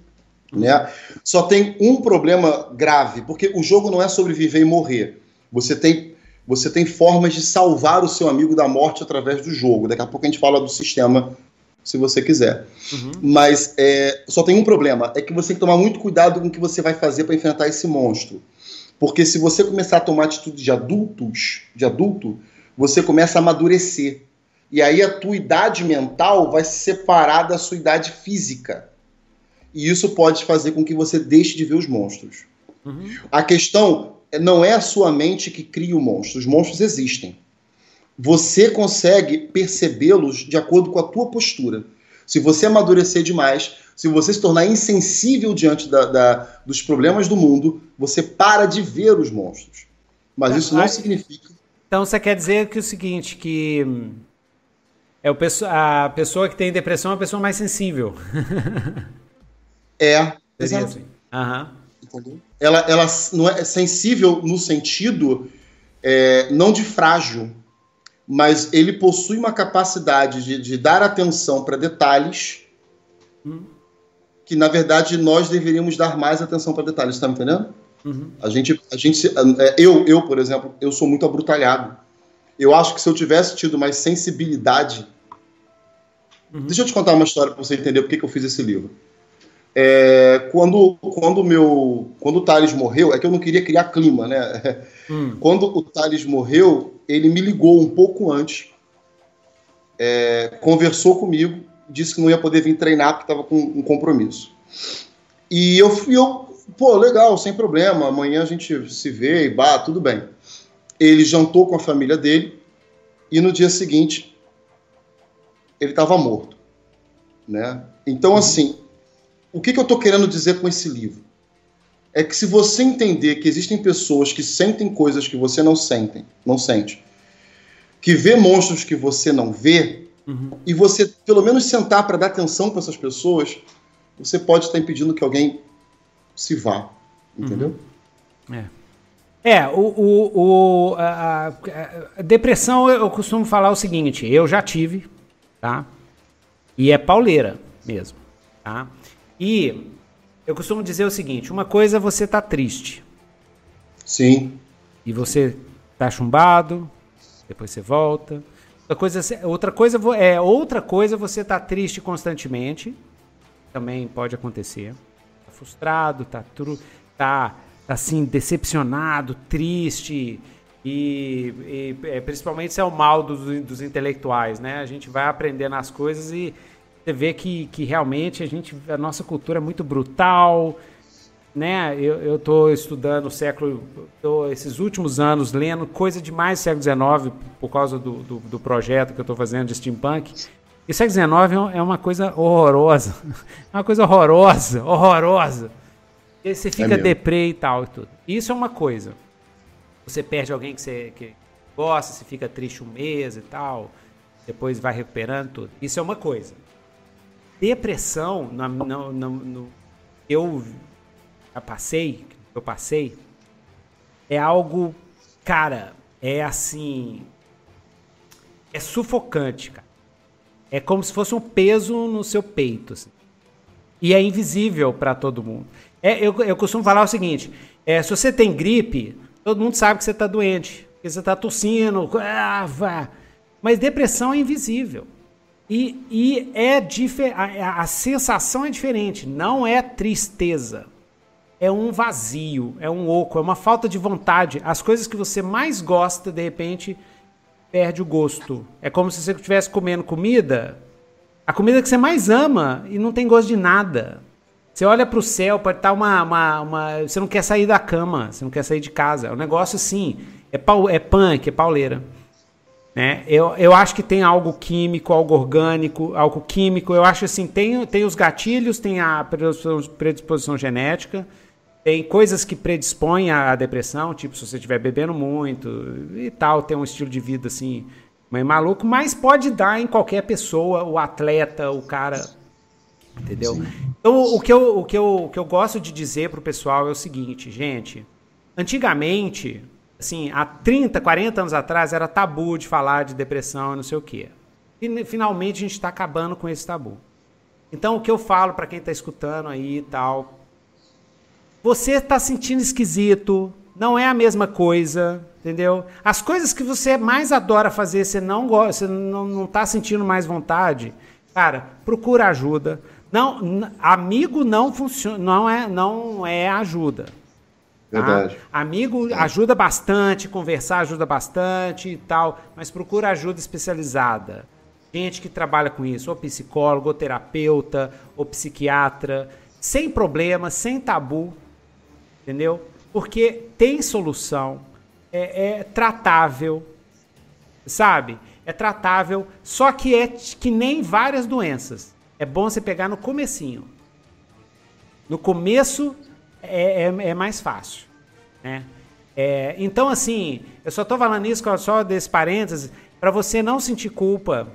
né? Só tem um problema grave, porque o jogo não é sobre viver e morrer. Você tem, você tem formas de salvar o seu amigo da morte através do jogo. Daqui a pouco a gente fala do sistema, se você quiser. Uhum. Mas é, só tem um problema: é que você tem que tomar muito cuidado com o que você vai fazer para enfrentar esse monstro. Porque se você começar a tomar atitude de adultos, de adulto, você começa a amadurecer. E aí a tua idade mental vai se separar da sua idade física. E isso pode fazer com que você deixe de ver os monstros. Uhum. A questão não é a sua mente que cria o monstro. Os monstros existem. Você consegue percebê-los de acordo com a tua postura. Se você amadurecer demais, se você se tornar insensível diante da, da, dos problemas do mundo, você para de ver os monstros. Mas isso não significa. Então você quer dizer que é o seguinte, que hum, é o, a pessoa que tem depressão é a pessoa mais sensível. É, exato. Uhum. Ela, ela não é sensível no sentido é, não de frágil, mas ele possui uma capacidade de, de dar atenção para detalhes hum. que, na verdade, nós deveríamos dar mais atenção para detalhes, tá me entendendo? Uhum. A gente, a gente, é, eu, eu, por exemplo, eu sou muito abrutalhado. Eu acho que se eu tivesse tido mais sensibilidade. Uhum. Deixa eu te contar uma história para você entender por que, eu fiz esse livro. É, quando quando meu quando o Thales morreu, é que eu não queria criar clima, né? Hum. Quando o Thales morreu, ele me ligou um pouco antes, é, conversou comigo, disse que não ia poder vir treinar porque estava com um compromisso. E eu fui, eu, pô, legal, sem problema, amanhã a gente se vê e bah, tudo bem. Ele jantou com a família dele e no dia seguinte ele estava morto, né? Então, uhum. assim, o que, que eu estou querendo dizer com esse livro? É que se você entender que existem pessoas que sentem coisas que você não sente, não sente, que vê monstros que você não vê, uhum. e você pelo menos sentar para dar atenção para essas pessoas, você pode estar impedindo que alguém se vá, entendeu? Uhum. É. É, o, o, o a, a, depressão, eu costumo falar o seguinte, eu já tive, tá? E é pauleira mesmo, tá? E eu costumo dizer o seguinte: uma coisa é você tá triste. Sim. E você tá chumbado, depois você volta. Outra coisa, outra coisa é outra coisa você tá triste constantemente. Também pode acontecer. Tá frustrado, tá, tá assim decepcionado, triste. E, e é, principalmente isso é o mal dos, dos intelectuais, né? A gente vai aprendendo as coisas e você vê que, que realmente a gente a nossa cultura é muito brutal, né? Eu estou estudando o século, tô, esses últimos anos lendo coisa demais do século XIX por causa do, do, do projeto que eu estou fazendo de steampunk. E o século XIX é uma coisa horrorosa, é uma coisa horrorosa, horrorosa. E aí você fica é deprê e tal e tudo. Isso é uma coisa. Você perde alguém que você que gosta, você fica triste um mês e tal, depois vai recuperando tudo. Isso é uma coisa. Depressão, no, no, no, no eu já passei, eu passei, é algo, cara, é assim, é sufocante, cara. É como se fosse um peso no seu peito. Assim. E é invisível para todo mundo. É, eu, eu costumo falar o seguinte: é, se você tem gripe, todo mundo sabe que você está doente. Que você está tossindo. Ah. Mas depressão é invisível. E, e é a, a sensação é diferente. Não é tristeza. É um vazio, é um oco, é uma falta de vontade. As coisas que você mais gosta, de repente, perde o gosto. É como se você estivesse comendo comida, a comida que você mais ama e não tem gosto de nada. Você olha para o céu, pode estar tá uma, uma, uma, Você não quer sair da cama, você não quer sair de casa. É um negócio assim. É, pau, é punk, é pauleira. Né? Eu, eu acho que tem algo químico, algo orgânico, algo químico. Eu acho assim: tem, tem os gatilhos, tem a predisposição, predisposição genética. Tem coisas que predispõem à depressão, tipo se você estiver bebendo muito e tal, tem um estilo de vida assim, meio maluco, mas pode dar em qualquer pessoa, o atleta, o cara. Entendeu? Sim. Então, o que, eu, o, que eu, o que eu gosto de dizer pro pessoal é o seguinte, gente. Antigamente, assim, há 30, 40 anos atrás, era tabu de falar de depressão e não sei o quê. E finalmente a gente está acabando com esse tabu. Então, o que eu falo para quem está escutando aí e tal, você está sentindo esquisito, não é a mesma coisa, entendeu? As coisas que você mais adora fazer, você não gosta, você não, não tá sentindo mais vontade, cara, procura ajuda. Não, amigo não funciona, não é, não é ajuda. Tá? Verdade. Amigo ajuda bastante, conversar ajuda bastante e tal, mas procura ajuda especializada. Gente que trabalha com isso, ou psicólogo, ou terapeuta, ou psiquiatra, sem problema, sem tabu, entendeu? Porque tem solução, é, é tratável, sabe? É tratável, só que é que nem várias doenças. É bom você pegar no comecinho. No começo é, é, é mais fácil, né? É, então, assim, eu só estou falando isso só desse parênteses para você não sentir culpa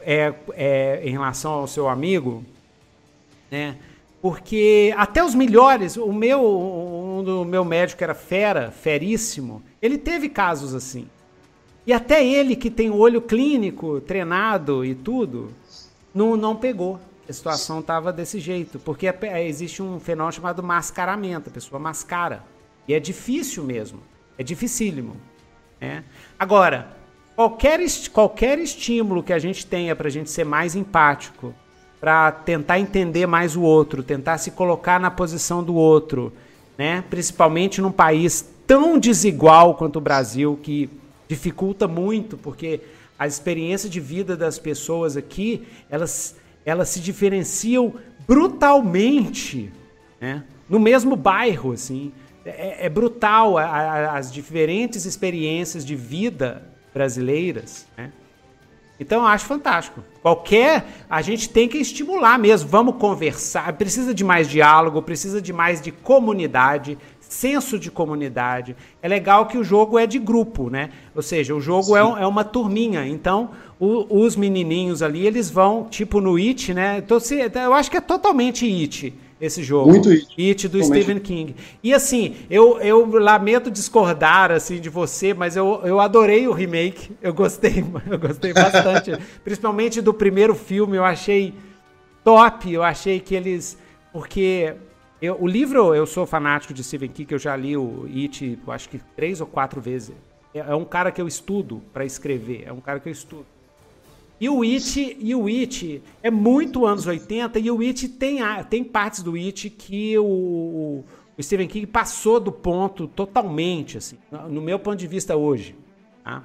é, é, em relação ao seu amigo, né? Porque até os melhores, o meu, do meu médico era fera, feríssimo, ele teve casos assim. E até ele que tem o olho clínico treinado e tudo, não, não pegou. A situação estava desse jeito, porque é, é, existe um fenômeno chamado mascaramento, a pessoa mascara. E é difícil mesmo, é dificílimo. Né? Agora, qualquer, qualquer estímulo que a gente tenha para a gente ser mais empático, para tentar entender mais o outro, tentar se colocar na posição do outro, né? Principalmente num país tão desigual quanto o Brasil, que dificulta muito, porque a experiência de vida das pessoas aqui, elas, elas se diferenciam brutalmente, né? No mesmo bairro, assim. É, é brutal a, a, as diferentes experiências de vida brasileiras, né? Então eu acho fantástico. Qualquer. A gente tem que estimular mesmo. Vamos conversar. Precisa de mais diálogo, precisa de mais de comunidade, senso de comunidade. É legal que o jogo é de grupo, né? Ou seja, o jogo é, é, uma turminha. Então, o, os menininhos ali, eles vão, tipo no It, né? Então, se, eu acho que é totalmente It esse jogo. Muito It. It do Stephen King. E assim, eu, eu lamento discordar assim de você, mas eu, eu adorei o remake. Eu gostei, eu gostei bastante. Principalmente do primeiro filme, eu achei top. Eu achei que eles. Porque eu, o livro, eu sou fanático de Stephen King, eu já li o It, eu acho que três ou quatro vezes. É, é um cara que eu estudo para escrever, é um cara que eu estudo. E o It, e o It é muito anos 80 e o It tem, tem partes do It que o, o Stephen King passou do ponto totalmente, assim, no meu ponto de vista hoje. Tá?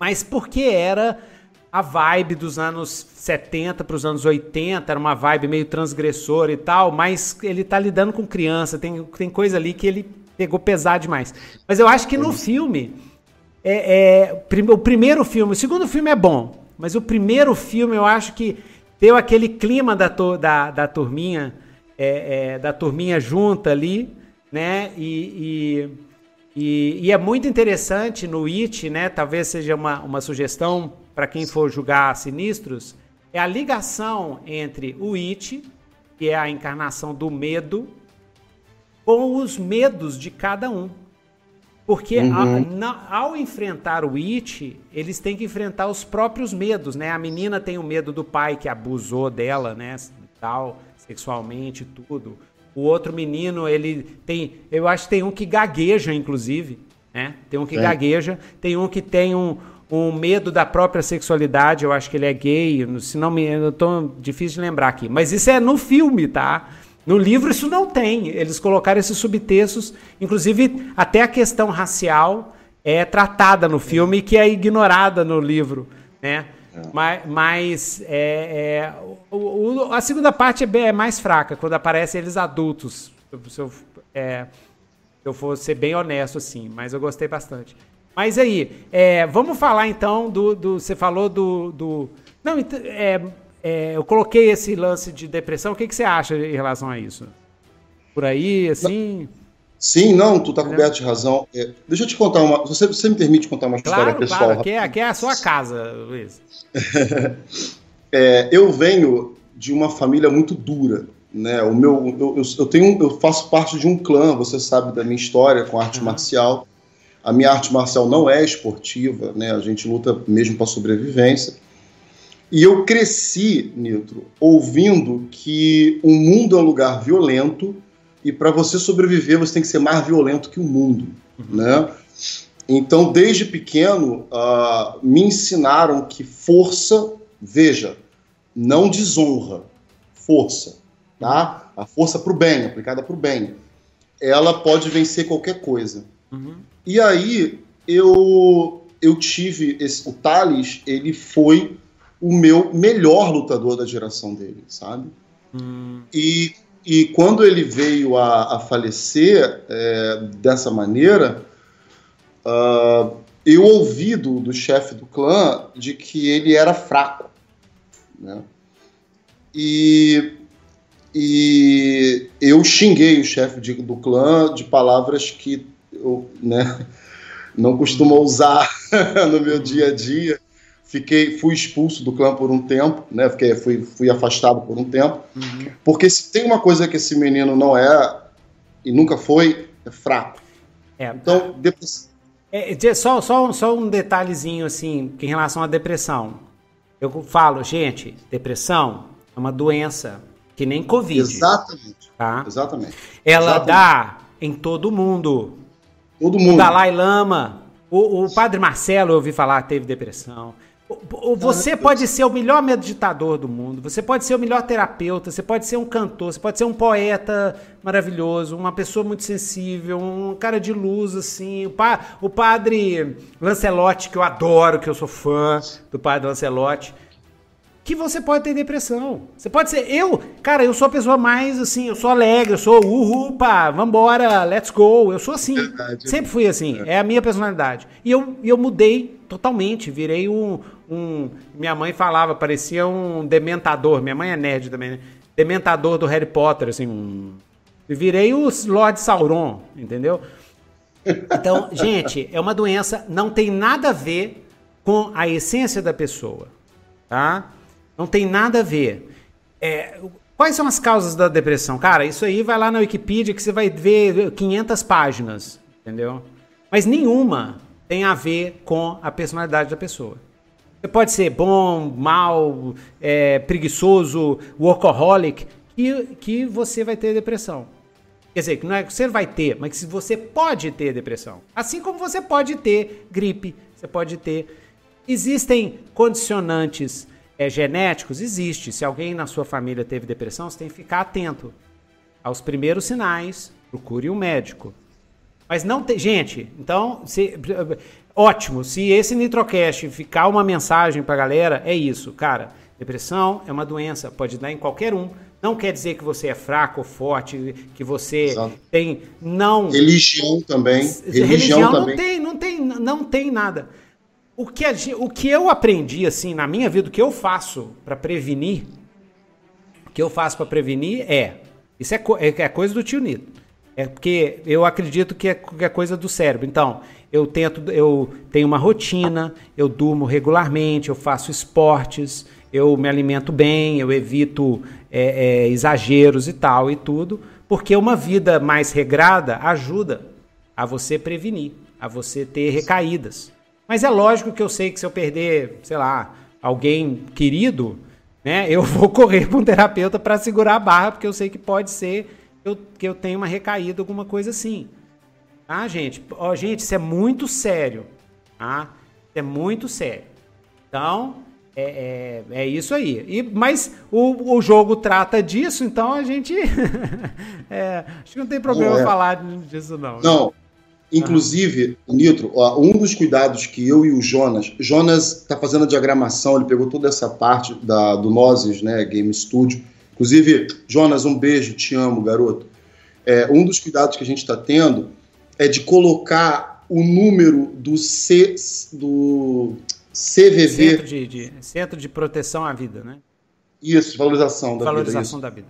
Mas porque era a vibe dos anos 70 para os anos 80, era uma vibe meio transgressora e tal, mas ele tá lidando com criança, tem, tem coisa ali que ele pegou pesado demais. Mas eu acho que no filme, é, é, o primeiro filme, o segundo filme é bom, mas o primeiro filme eu acho que deu aquele clima da, da, da turminha. É, é, da turminha junta ali, né? E, e, e, e, é muito interessante no IT, né? Talvez seja uma, uma sugestão para quem for julgar sinistros, é a ligação entre o It, que é a encarnação do medo, com os medos de cada um. Porque uhum. a, na, ao enfrentar o It, eles têm que enfrentar os próprios medos, né? A menina tem o medo do pai que abusou dela, né? Tal, sexualmente, tudo. O outro menino, ele tem. Eu acho que tem um que gagueja, inclusive. Né? Tem um que é. gagueja, tem um que tem um, um medo da própria sexualidade. Eu acho que ele é gay. Se não me. Eu tô difícil de lembrar aqui. Mas isso é no filme, tá? No livro isso não tem. Eles colocaram esses subtextos, inclusive até a questão racial é tratada no filme que é ignorada no livro, né? É. Mas, mas é, é o, o, a segunda parte é, é, mais fraca, quando aparecem eles adultos. Se eu, é, se eu for ser bem honesto, assim, mas eu gostei bastante. Mas aí, é, vamos falar então do, do. Você falou do. do não, é, é, eu coloquei esse lance de depressão. O que, que você acha em relação a isso? Por aí, assim. Sim, não, tu tá coberto de razão. É, deixa eu te contar uma. Você, você me permite contar uma claro, história pessoal? Claro, aqui é, aqui é a sua casa, Luiz. é, eu venho de uma família muito dura. Né? O meu, eu, eu, tenho, eu faço parte de um clã, você sabe da minha história com arte uhum. marcial. A minha arte marcial não é esportiva, né? A gente luta mesmo para sobrevivência. E eu cresci, Nitro, ouvindo que o mundo é um lugar violento e para você sobreviver você tem que ser mais violento que o mundo, uhum. né? Então, desde pequeno, uh, me ensinaram que força, veja, não desonra, força, tá? A força para o bem, aplicada para o bem, ela pode vencer qualquer coisa. Uhum. E aí eu eu tive esse, o Thales, ele foi o meu melhor lutador da geração dele, sabe? Hum. E, e quando ele veio a, a falecer é, dessa maneira, uh, eu ouvi do, do chefe do clã de que ele era fraco, né? E, e eu xinguei o chefe do clã de palavras que eu né, não costumo usar no meu dia a dia. Fiquei, fui expulso do clã por um tempo, né? Fiquei, fui, fui afastado por um tempo. Uhum. Porque se tem uma coisa que esse menino não é e nunca foi, é fraco. É, então, depois... É, só, só, só um detalhezinho assim, em relação à depressão. Eu falo, gente, depressão é uma doença que nem Covid. Exatamente. Tá? Exatamente. Ela Exatamente. dá em todo mundo. Todo mundo. O Dalai Lama, o, o Padre Marcelo, eu ouvi falar, teve depressão. Você pode ser o melhor meditador do mundo, você pode ser o melhor terapeuta, você pode ser um cantor, você pode ser um poeta maravilhoso, uma pessoa muito sensível, um cara de luz, assim. O, pa, o padre Lancelotti, que eu adoro, que eu sou fã do padre Lancelotti que você pode ter depressão. Você pode ser. Eu, cara, eu sou a pessoa mais assim, eu sou alegre, eu sou uhul, pá, vambora, let's go. Eu sou assim. Verdade. Sempre fui assim. É. é a minha personalidade. E eu, eu mudei totalmente. Virei um, um. Minha mãe falava, parecia um dementador. Minha mãe é nerd também, né? Dementador do Harry Potter, assim. Um, virei o Lord Sauron, entendeu? Então, gente, é uma doença, não tem nada a ver com a essência da pessoa, tá? Não tem nada a ver. É, quais são as causas da depressão? Cara, isso aí vai lá na Wikipedia que você vai ver 500 páginas, entendeu? Mas nenhuma tem a ver com a personalidade da pessoa. Você pode ser bom, mal, é, preguiçoso, workaholic, que, que você vai ter depressão. Quer dizer, que não é que você vai ter, mas que você pode ter depressão. Assim como você pode ter gripe, você pode ter. Existem condicionantes é, genéticos? Existe. Se alguém na sua família teve depressão, você tem que ficar atento aos primeiros sinais, procure um médico. Mas não tem. Gente, então, se, ótimo. Se esse Nitrocast ficar uma mensagem pra galera, é isso, cara. Depressão é uma doença, pode dar em qualquer um. Não quer dizer que você é fraco ou forte, que você Exato. tem. Não. Religião também. Religião, Religião também. não tem, não tem, não tem nada. O que, a, o que eu aprendi, assim, na minha vida, o que eu faço para prevenir, o que eu faço para prevenir é Isso é, é, é coisa do tio Nito. É porque eu acredito que é, que é coisa do cérebro. Então, eu tento, eu tenho uma rotina, eu durmo regularmente, eu faço esportes, eu me alimento bem, eu evito é, é, exageros e tal e tudo, porque uma vida mais regrada ajuda a você prevenir, a você ter recaídas. Mas é lógico que eu sei que se eu perder, sei lá, alguém querido, né, eu vou correr para um terapeuta para segurar a barra, porque eu sei que pode ser que eu, que eu tenha uma recaída, alguma coisa assim. Tá, gente? Ó, gente, isso é muito sério. Tá? Isso é muito sério. Então, é, é, é, isso aí. E, mas o, o jogo trata disso, então a gente. é, acho que não tem problema é. falar disso, não. Não. Inclusive, uhum. Nitro, ó, um dos cuidados que eu e o Jonas. Jonas está fazendo a diagramação, ele pegou toda essa parte da, do Nozes, né? Game Studio. Inclusive, Jonas, um beijo, te amo, garoto. É, um dos cuidados que a gente está tendo é de colocar o número do C, do CVV. Centro de, de, Centro de Proteção à Vida, né? Isso, valorização da valorização vida. Valorização da vida.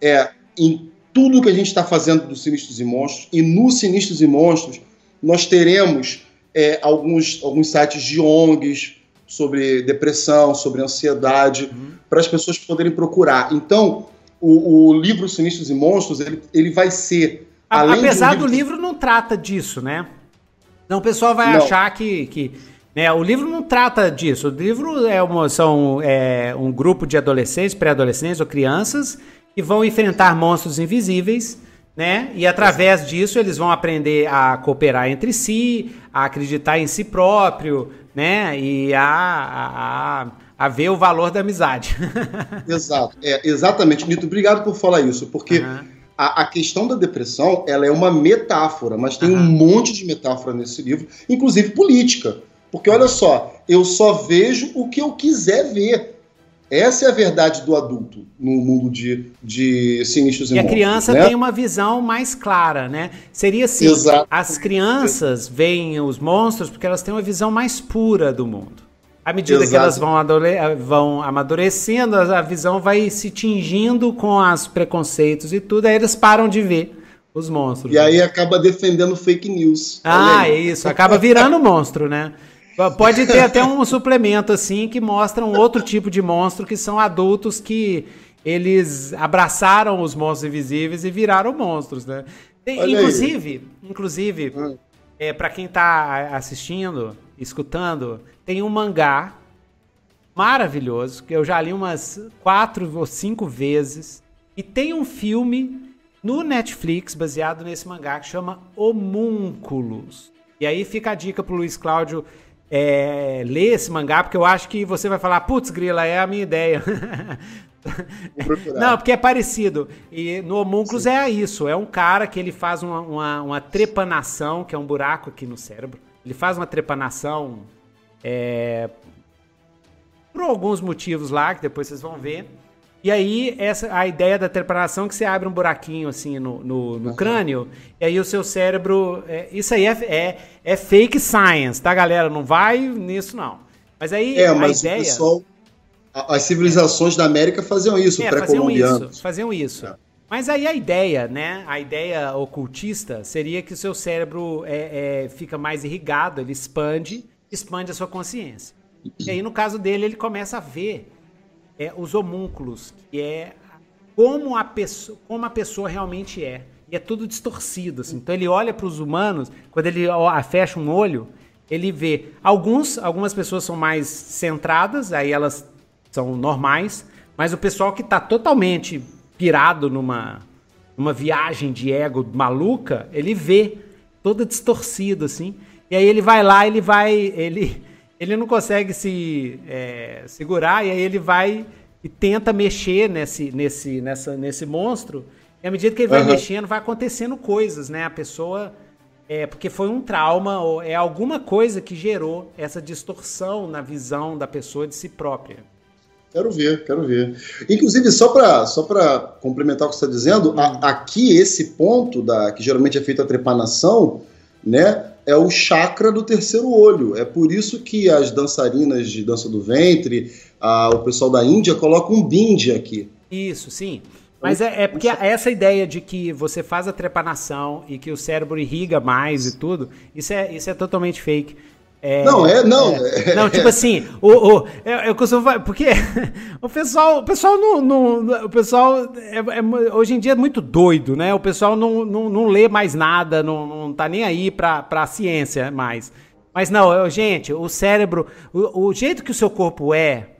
É, em tudo que a gente está fazendo do Sinistros e Monstros, e no Sinistros e Monstros, nós teremos é, alguns, alguns sites de ONGs sobre depressão, sobre ansiedade, uhum. para as pessoas poderem procurar. Então, o, o, livro Sinistros e Monstros, ele, ele vai ser. A, apesar livro... do livro não trata disso, né? Então o pessoal vai não. achar que, que né? O livro não trata disso. O livro é uma, são é, um grupo de adolescentes, pré-adolescentes ou crianças que vão enfrentar monstros invisíveis, né? E através disso eles vão aprender a cooperar entre si, a acreditar em si próprio, né? E a, a, a ver o valor da amizade. Exato, é, exatamente. Nito, obrigado por falar isso, porque uhum. a, a, questão da depressão ela é uma metáfora, mas tem uhum. um monte de metáfora nesse livro, inclusive política. Porque olha só, eu só vejo o que eu quiser ver. Essa é a verdade do adulto no mundo de, de sinistros e, e a criança né? tem uma visão mais clara, né? Seria assim, Exato. as crianças veem os monstros porque elas têm uma visão mais pura do mundo. À medida Exato. que elas vão, vão amadurecendo, a visão vai se tingindo com os preconceitos e tudo, aí eles param de ver os monstros. E né? aí acaba defendendo fake news. Ah, é isso, acaba virando monstro, né? Pode ter até um suplemento assim que mostra um outro tipo de monstro que são adultos que eles abraçaram os monstros invisíveis e viraram monstros, né? Tem, inclusive, aí. inclusive, hum. é, para quem tá assistindo, escutando, tem um mangá maravilhoso que eu já li umas quatro ou cinco vezes e tem um filme no Netflix baseado nesse mangá que chama Homúnculos. E aí fica a dica pro Luiz Cláudio é, ler esse mangá, porque eu acho que você vai falar, putz, Grila, é a minha ideia. Não, porque é parecido. E no Homúnculos Sim. é isso. É um cara que ele faz uma, uma, uma, trepanação, que é um buraco aqui no cérebro. Ele faz uma trepanação é, por alguns motivos lá, que depois vocês vão ver. E aí, essa, a ideia da trepanação é que você abre um buraquinho assim no, no, no uhum. crânio, e aí o seu cérebro. É, isso aí é, é, é, fake science, tá, galera? Não vai nisso, não. Mas aí é, mas a ideia. Pessoal, as civilizações da América faziam isso, é, pré-colombianos. Faziam, faziam isso. É. Mas aí a ideia, né? A ideia ocultista seria que o seu cérebro é, é, fica mais irrigado, ele expande, expande a sua consciência. E aí, no caso dele, ele começa a ver é, os homúnculos, que é como a, pessoa, como a pessoa realmente é. E é tudo distorcido. Assim. Então ele olha para os humanos, quando ele fecha um olho, ele vê. Alguns, algumas pessoas são mais centradas, aí elas são normais, mas o pessoal que está totalmente pirado numa, numa viagem de ego maluca, ele vê toda distorcido assim. E aí ele vai lá, ele vai, ele ele não consegue se é, segurar e aí ele vai e tenta mexer nesse, nesse, nessa, nesse monstro. E à medida que ele vai uhum. mexendo, vai acontecendo coisas, né? A pessoa. É, porque foi um trauma, ou é alguma coisa que gerou essa distorção na visão da pessoa de si própria. Quero ver, quero ver. Inclusive, só para só complementar o que você está dizendo, a, aqui esse ponto da que geralmente é feita a trepanação, né? É o chakra do terceiro olho. É por isso que as dançarinas de dança do ventre, a, o pessoal da Índia colocam um bindi aqui. Isso, sim. Mas é, é, porque essa ideia de que você faz a trepanação e que o cérebro irriga mais e tudo, isso é, isso é totalmente fake. É, não, é, não. É, não, tipo assim, o, o, eu, eu costumo falar, porque o pessoal, o pessoal não, não o pessoal é, é, hoje em dia é muito doido, né? O pessoal não, não, não lê mais nada, não, não tá nem aí pra, pra ciência mais. Mas não, eu, gente, o cérebro, o, o jeito que o seu corpo é,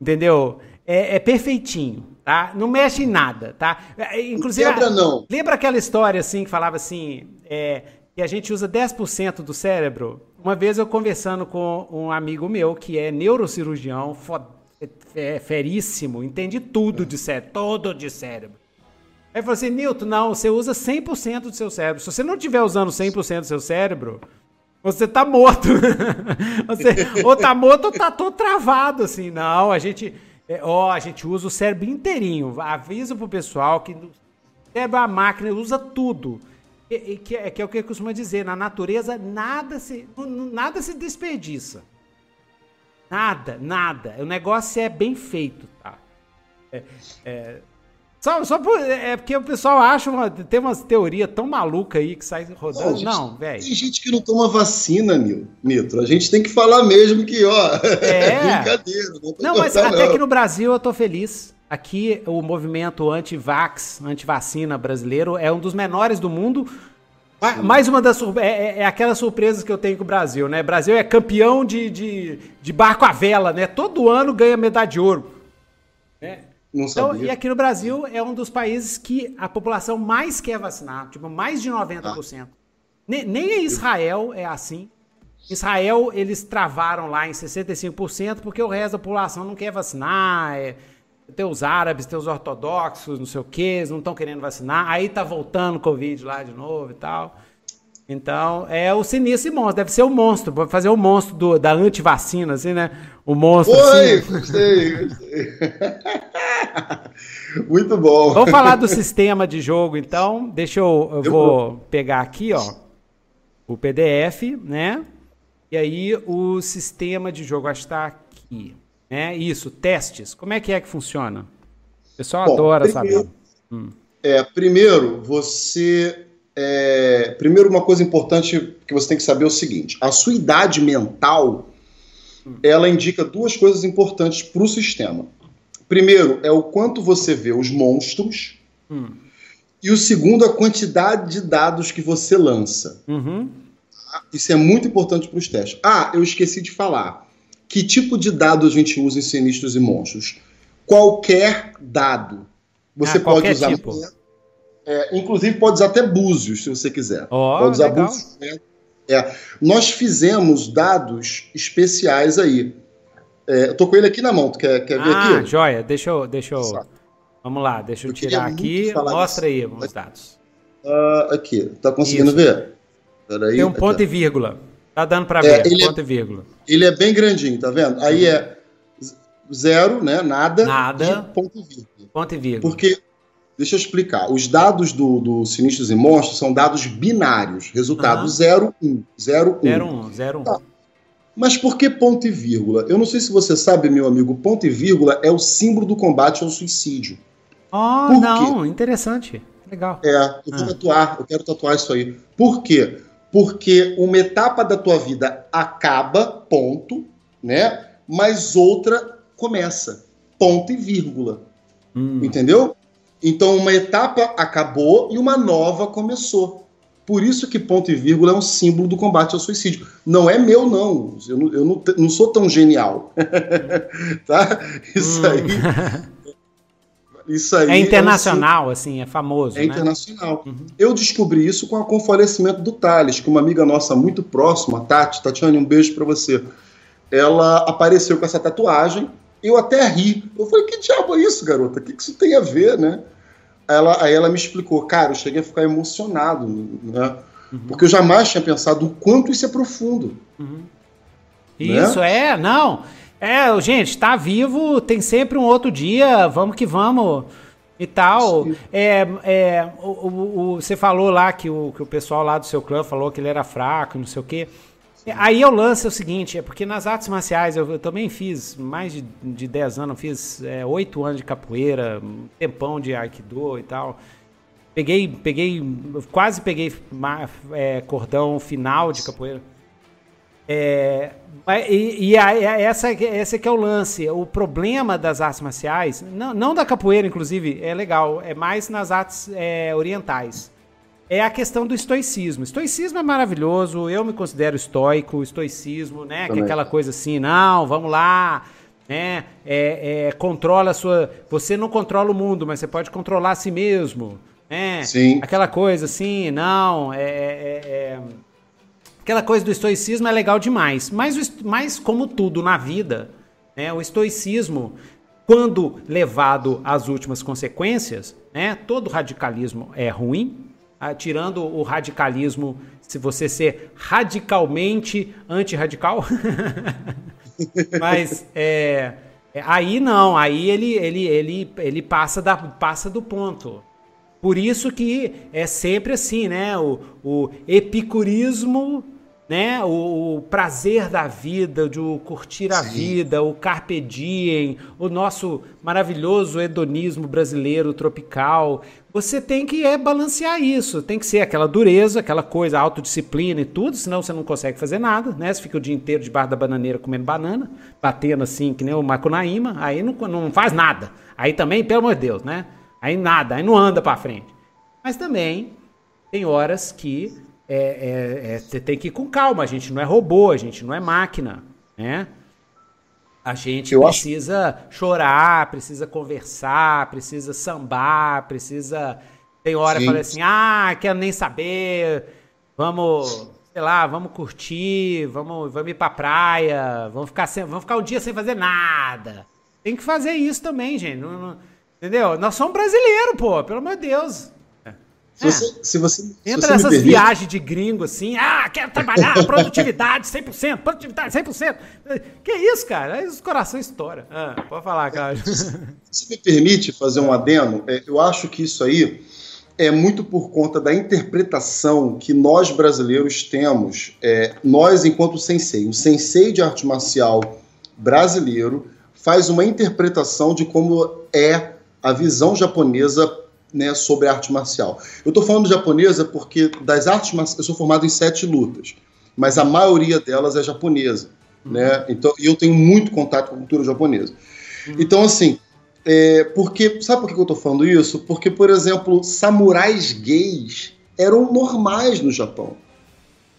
entendeu? É, é perfeitinho, tá? Não mexe em nada, tá? É, inclusive, lembra não. Lembra aquela história assim que falava assim, é, que a gente usa 10% do cérebro? Uma vez eu conversando com um amigo meu que é neurocirurgião, é, feríssimo, entende tudo de cérebro, todo de cérebro. Aí falou assim, Newton, não, você usa 100% do seu cérebro. Se você não estiver usando 100% do seu cérebro, você tá morto. você ou tá morto ou tá todo travado, assim. Não, a gente, é, ó, a gente usa o cérebro inteirinho. Avisa pro pessoal que o cérebro, a máquina, usa tudo. E, que, é, que é o que eu costumo dizer, na natureza nada se, nada se desperdiça. Nada, nada. O negócio é bem feito, tá? É, é, só, só por, é porque o pessoal acha uma, tem umas teorias tão malucas aí que sai rodando. Não, velho. Tem gente que não toma vacina, meu, Nitro. A gente tem que falar mesmo que, ó, é, brincadeira. Não, não mas até que no Brasil eu tô feliz. Aqui o movimento anti-vax, anti-vacina brasileiro é um dos menores do mundo. Mais uma das é, é, é, aquelas surpresas que eu tenho com o Brasil, né? O Brasil é campeão de, de, de barco à vela, né? Todo ano ganha medalha de ouro. Né? Não então, sabia. e aqui no Brasil é um dos países que a população mais quer vacinar, tipo, mais de 90%. Ah. Nem, nem Israel é assim. Israel, eles travaram lá em 65% porque o resto da população não quer vacinar. É, tem os árabes, tem os ortodoxos, não sei o que, eles não estão querendo vacinar. Aí tá voltando o Covid lá de novo e tal. Então, é o sinistro e monstro. Deve ser o monstro. Vou fazer o monstro do, da antivacina, assim, né? O monstro. Oi, assim. gostei, gostei. Muito bom. Vamos falar do sistema de jogo, então. Deixa eu. Eu, eu vou, vou pegar aqui, ó. O PDF, né? E aí o sistema de jogo. Acho que está aqui. É isso, testes. Como é que é que funciona? O pessoal Bom, adora primeiro, saber. Hum. É, primeiro, você. É, primeiro, uma coisa importante que você tem que saber é o seguinte: a sua idade mental hum. ela indica duas coisas importantes para o sistema. Primeiro, é o quanto você vê os monstros. Hum. E o segundo, a quantidade de dados que você lança. Uhum. Isso é muito importante para os testes. Ah, eu esqueci de falar. Que tipo de dado a gente usa em sinistros e monstros? Qualquer dado. Você ah, pode usar. Tipo. É, inclusive pode usar até búzios, se você quiser. Oh, pode usar legal. búzios. Né? É. Nós fizemos dados especiais aí. É, eu tô com ele aqui na mão, tu quer, quer ver ah, aqui? Ah, joia. Deixa eu. Deixa eu... Vamos lá, deixa eu, eu tirar aqui. Mostra aí os dados. Uh, aqui, tá conseguindo Isso. ver? Peraí, Tem um ponto e vírgula. Tá dando para é, ver, ele ponto é, e vírgula. Ele é bem grandinho, tá vendo? Aí é zero, né? Nada. Nada. ponto e vírgula. Ponto e vírgula. Porque, deixa eu explicar, os dados do, do Sinistros e Monstros são dados binários. Resultado 0, 1. 0, 1. 0, 1, 0, 1. Mas por que ponto e vírgula? Eu não sei se você sabe, meu amigo, ponto e vírgula é o símbolo do combate ao suicídio. Oh, por não, quê? interessante. Legal. É, eu ah. tatuar, eu quero tatuar isso aí. Por quê? Porque uma etapa da tua vida acaba, ponto, né? Mas outra começa, ponto e vírgula. Hum. Entendeu? Então uma etapa acabou e uma nova começou. Por isso que ponto e vírgula é um símbolo do combate ao suicídio. Não é meu, não. Eu não, eu não, não sou tão genial. tá? Isso hum. aí isso aí é internacional, é um... assim, é famoso. É né? internacional. Uhum. Eu descobri isso com o falecimento do Thales, que uma amiga nossa muito próxima, Tati, Tatiane, um beijo para você. Ela apareceu com essa tatuagem, eu até ri. Eu falei, que diabo é isso, garota? O que, que isso tem a ver, né? Ela, aí ela me explicou, cara, eu cheguei a ficar emocionado, né? Uhum. Porque eu jamais tinha pensado o quanto isso é profundo. Uhum. Né? Isso é, não. É, gente, tá vivo, tem sempre um outro dia, vamos que vamos e tal. É, é, o, o, o, você falou lá que o, que o pessoal lá do seu clã falou que ele era fraco, não sei o quê. Aí eu lance é o seguinte, é porque nas artes marciais eu, eu também fiz mais de, de 10 anos, fiz é, 8 anos de capoeira, um tempão de aikido e tal. Peguei, peguei, quase peguei é, cordão final de capoeira. É, e, e a, essa, esse que é o lance. O problema das artes marciais, não, não da capoeira, inclusive, é legal, é mais nas artes é, orientais é a questão do estoicismo. Estoicismo é maravilhoso, eu me considero estoico, estoicismo, né? Também. Que é aquela coisa assim, não, vamos lá, né? É, é, controla a sua. Você não controla o mundo, mas você pode controlar a si mesmo. Né? Sim. Aquela coisa assim, não, é, é, é Aquela coisa do estoicismo é legal demais. Mas, mas como tudo na vida, né? O estoicismo, quando levado às últimas consequências, né? Todo radicalismo é ruim, ah, tirando o radicalismo, se você ser radicalmente antirradical. Mas é, é, aí não, aí ele, ele, ele, ele passa, da, passa do ponto. Por isso que é sempre assim, né? O, o epicurismo né? O, o, prazer da vida, de curtir a Sim. vida, o carpe diem, o nosso maravilhoso hedonismo brasileiro tropical. Você tem que é balancear isso, tem que ser aquela dureza, aquela coisa, autodisciplina e tudo, senão você não consegue fazer nada, né? Você fica o dia inteiro debaixo da bananeira comendo banana, batendo assim, que nem o Macunaíma, aí não, não faz nada. Aí também, pelo amor de Deus, né? Aí nada, aí não anda para frente. Mas também tem horas que é, é, é, você tem que ir com calma. A gente não é robô, a gente não é máquina, né? A gente Eu precisa acho... chorar, precisa conversar, precisa sambar, precisa. Tem hora que fala assim: ah, quero nem saber, vamos, sei lá, vamos curtir, vamos, vamos ir pra praia, vamos ficar, sem, vamos ficar um dia sem fazer nada. Tem que fazer isso também, gente. Não, não, entendeu? Nós somos brasileiros, pô, pelo amor de Deus. Se, é. você, se você, Entra se nessas permite... viagens de gringo assim, ah, quero trabalhar, produtividade 100%, produtividade 100%. Que isso, cara? Aí os corações estouram. Ah, pode falar, cara. Se me permite fazer um adeno, é, eu acho que isso aí é muito por conta da interpretação que nós brasileiros temos, é, nós enquanto sensei. O sensei de arte marcial brasileiro faz uma interpretação de como é a visão japonesa né, sobre arte marcial. Eu estou falando japonesa porque das artes marciais, eu sou formado em sete lutas, mas a maioria delas é japonesa, uhum. né? Então, e eu tenho muito contato com a cultura japonesa. Uhum. Então, assim, é, porque sabe por que eu estou falando isso? Porque, por exemplo, samurais gays eram normais no Japão,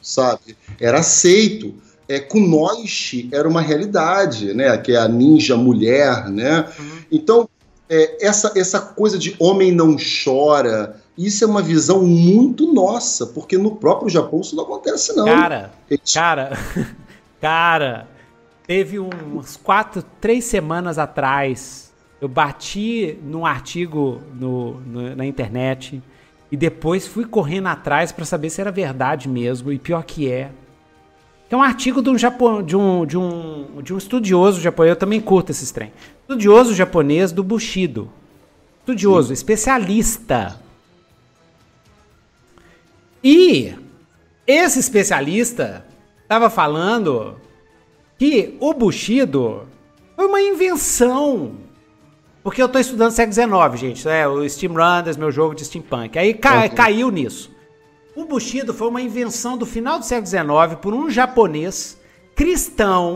sabe? Era aceito. É, kunoichi era uma realidade, né? Que é a ninja mulher, né? Uhum. Então é, essa, essa coisa de homem não chora, isso é uma visão muito nossa, porque no próprio Japão isso não acontece, não. Cara, Eles... cara, cara, teve umas quatro, três semanas atrás, eu bati num artigo no, no na internet e depois fui correndo atrás para saber se era verdade mesmo, e pior que é. é um artigo de um, Japão, de um, de um, de um estudioso japonês, eu também curto esses trem. Estudioso japonês do Bushido. Estudioso, Sim. especialista. E esse especialista estava falando que o Bushido foi uma invenção. Porque eu estou estudando século XIX, gente. É, o Steam Runners, meu jogo de steampunk. Aí ca caiu nisso. O Bushido foi uma invenção do final do século XIX por um japonês cristão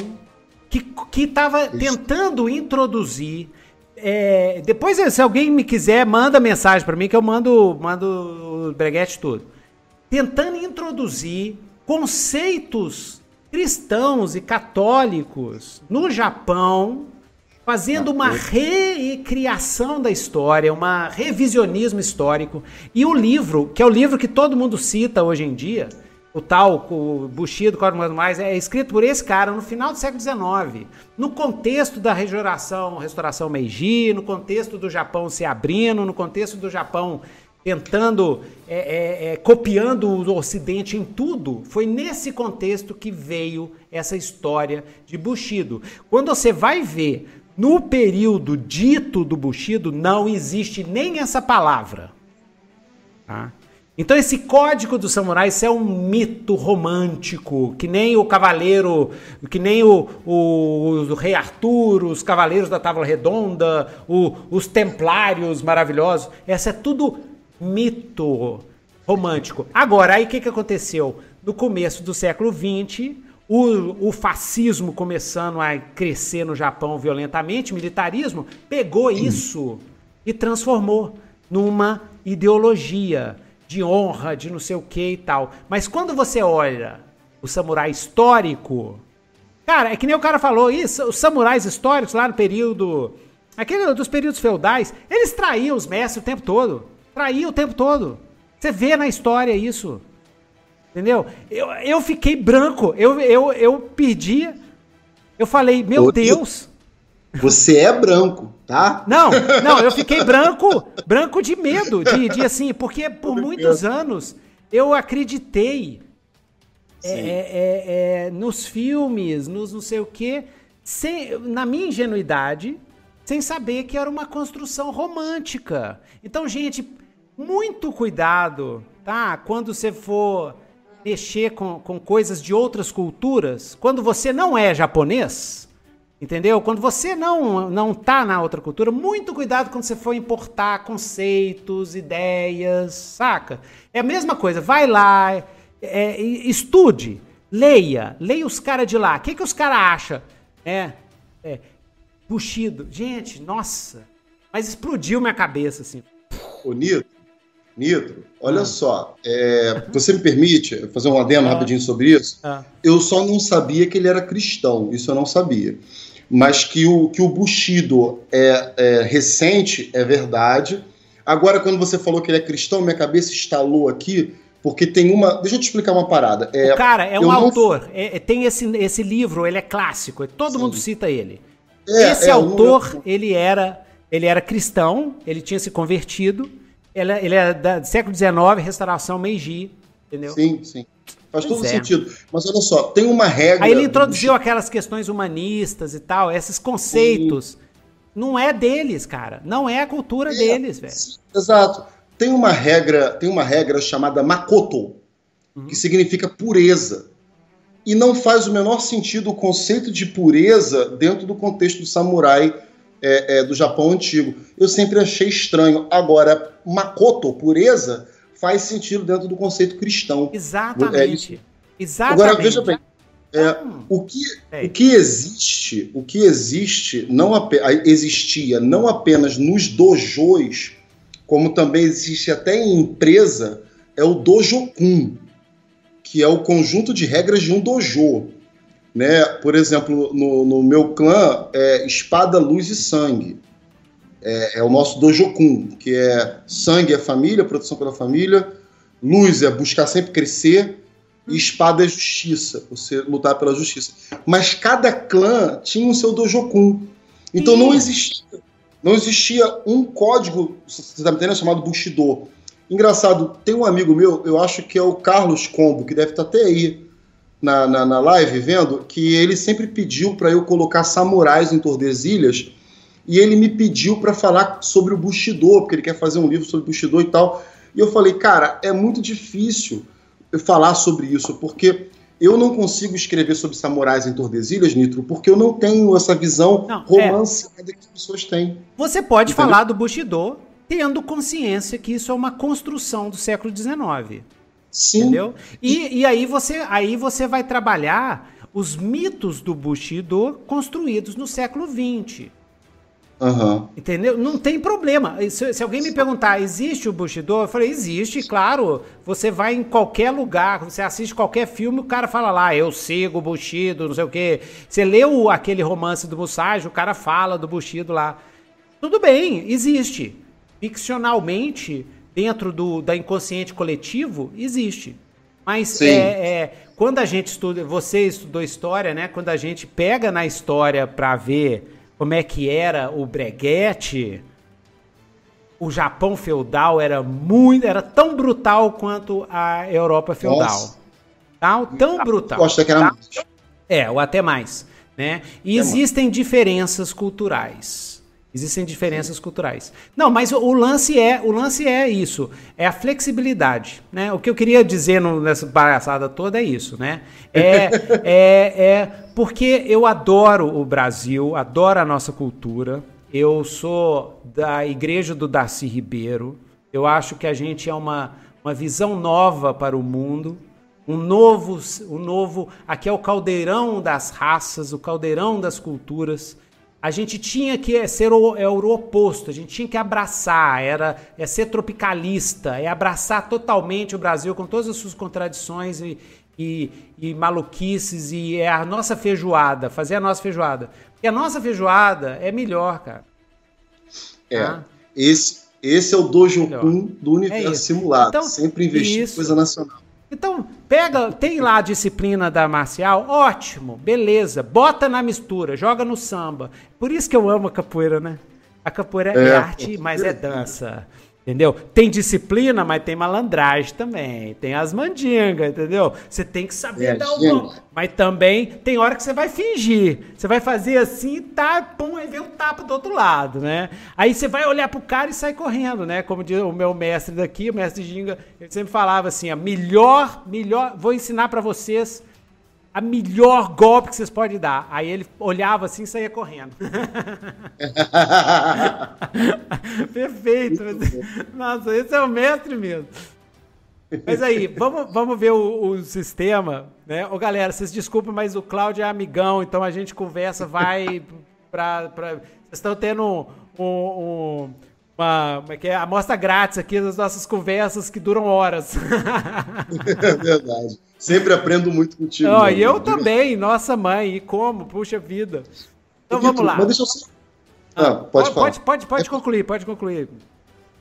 que estava tentando introduzir. É, depois, se alguém me quiser, manda mensagem para mim que eu mando, mando o breguete tudo. Tentando introduzir conceitos cristãos e católicos no Japão, fazendo uma recriação da história, uma revisionismo histórico. E o livro, que é o livro que todo mundo cita hoje em dia, o tal o Bushido, Código Mais, é escrito por esse cara no final do século XIX, no contexto da restauração, restauração Meiji, no contexto do Japão se abrindo, no contexto do Japão tentando, é, é, é, copiando o Ocidente em tudo, foi nesse contexto que veio essa história de Bushido. Quando você vai ver no período dito do Bushido, não existe nem essa palavra. Tá? Então esse código dos samurais é um mito romântico, que nem o cavaleiro, que nem o, o, o rei Arthur, os cavaleiros da Távola Redonda, o, os templários maravilhosos. Essa é tudo mito romântico. Agora, aí o que, que aconteceu? No começo do século XX, o, o, fascismo começando a crescer no Japão violentamente, militarismo, pegou isso e transformou numa ideologia de honra, de não sei o que e tal. Mas quando você olha o samurai histórico, cara, é que nem o cara falou, isso, os samurais históricos lá no período, aquele dos períodos feudais, eles traíam os mestres o tempo todo. Traíam o tempo todo. Você vê na história isso. Entendeu? Eu, eu fiquei branco. Eu, eu, eu perdi. Eu falei, meu Deus. Você é branco tá? Não, não, eu fiquei branco, branco de medo, de, de assim, porque por muitos anos eu acreditei é, é, é, é, nos filmes, nos não sei o quê, sem, na minha ingenuidade, sem saber que era uma construção romântica. Então, gente, muito cuidado, tá? Quando você for mexer com, com coisas de outras culturas, quando você não é japonês, Entendeu? Quando você não não tá na outra cultura, muito cuidado quando você for importar conceitos, ideias, saca? É a mesma coisa, vai lá, é, estude, leia, leia os caras de lá. O que, que os caras acham? É, é, Bushido. Gente, nossa, mas explodiu minha cabeça, assim. Ô, Nito, Nitro, olha ah. só, é, você me permite fazer um adendo ah. rapidinho sobre isso? Ah. Eu só não sabia que ele era cristão, isso eu não sabia mas que o, que o Bushido é, é recente, é verdade. Agora, quando você falou que ele é cristão, minha cabeça estalou aqui, porque tem uma. Deixa eu te explicar uma parada. É, o cara é um autor, não... é, tem esse, esse livro, ele é clássico, todo Sim. mundo cita ele. É, esse é, autor, não... ele era ele era cristão, ele tinha se convertido, ele, ele é do século XIX, restauração Meiji, entendeu? Sim, sim. Faz pois todo é. sentido. Mas olha só, tem uma regra. Aí ele introduziu aquelas questões humanistas e tal, esses conceitos. Sim. Não é deles, cara. Não é a cultura é, deles, velho. Exato. Tem uma regra, tem uma regra chamada Makoto, uhum. que significa pureza. E não faz o menor sentido o conceito de pureza dentro do contexto do samurai é, é, do Japão antigo. Eu sempre achei estranho. Agora, Makoto, pureza, faz sentido dentro do conceito cristão. Exatamente. É Exatamente. Agora, veja bem, é, o, que, o que existe, o que existe, não existia não apenas nos dojos, como também existe até em empresa, é o dojokun, que é o conjunto de regras de um dojo. Né? Por exemplo, no, no meu clã é espada, luz e sangue é, é o nosso Dojokun, que é sangue é família, proteção pela família, luz é buscar sempre crescer, e espada é justiça, você lutar pela justiça. Mas cada clã tinha o seu Dojokun. Então não existia, não existia um código, você está me entendendo, chamado Bushido. Engraçado, tem um amigo meu, eu acho que é o Carlos Combo, que deve estar até aí na, na, na live vendo, que ele sempre pediu para eu colocar samurais em Tordesilhas e ele me pediu para falar sobre o Bushido, porque ele quer fazer um livro sobre o Bushido e tal. E eu falei, cara, é muito difícil falar sobre isso, porque eu não consigo escrever sobre samurais em Tordesilhas, Nitro, porque eu não tenho essa visão não, romanceada é... que as pessoas têm. Você pode Entendeu? falar do Bushido tendo consciência que isso é uma construção do século XIX. Sim. Entendeu? E, e aí, você, aí você vai trabalhar os mitos do Bushido construídos no século XX. Uhum. Entendeu? Não tem problema. Se, se, alguém me perguntar, existe o Bushido? Eu falei, existe, claro. Você vai em qualquer lugar, você assiste qualquer filme, o cara fala lá, eu sigo o Bushido, não sei o quê. Você leu aquele romance do Musashi, o cara fala do Bushido lá. Tudo bem, existe. Ficcionalmente, dentro do da inconsciente coletivo, existe. Mas é, é, quando a gente estuda, você estudou história, né? Quando a gente pega na história para ver como é que era o breguete, o Japão feudal era muito, era tão brutal quanto a Europa feudal. Nossa. Tá? Tão brutal. Eu acho que era tá? mais. É, ou até mais. Né? E até existem mais. diferenças culturais. Existem diferenças culturais. Não, mas o, lance é, o lance é isso, é a flexibilidade, né? O que eu queria dizer no, nessa palhaçada toda é isso, né? É, é, é porque eu adoro o Brasil, adoro a nossa cultura. Eu sou da igreja do Darcy Ribeiro. Eu acho que a gente é uma, uma visão nova para o mundo, um novo, um novo. Aqui é o caldeirão das raças, o caldeirão das culturas a gente tinha que ser o, é o oposto, a gente tinha que abraçar, era é ser tropicalista, é abraçar totalmente o Brasil com todas as suas contradições e, e, e maluquices, e é a nossa feijoada, fazer a nossa feijoada. Porque a nossa feijoada é melhor, cara. É, tá? esse, esse é o Dojo Kun do universo é simulado, então, sempre investir em coisa nacional. Então, pega, tem lá a disciplina da marcial, ótimo, beleza, bota na mistura, joga no samba. Por isso que eu amo a capoeira, né? A capoeira é, é arte, mas é dança. Entendeu? Tem disciplina, mas tem malandragem também. Tem as mandingas, entendeu? Você tem que saber é, dar o nome. Mas também tem hora que você vai fingir. Você vai fazer assim, tá, pum, aí vem o tapa do outro lado, né? Aí você vai olhar pro cara e sai correndo, né? Como diz o meu mestre daqui, o mestre Ginga, ele sempre falava assim: a melhor, melhor, vou ensinar para vocês a melhor golpe que vocês podem dar. Aí ele olhava assim e saía correndo. Perfeito. Nossa, esse é o mestre mesmo. Mas aí, vamos, vamos ver o, o sistema, né? Ô, galera, vocês desculpem, mas o Cláudio é amigão, então a gente conversa, vai para pra... Vocês estão tendo um, um, uma, uma, é que é, amostra grátis aqui das nossas conversas que duram horas. É verdade. Sempre aprendo muito contigo. Oh, e eu também, nossa mãe, e como? Puxa vida. Então vamos lá. Mas deixa eu... Ah, ah, pode, pode, pode, pode é concluir, pode concluir.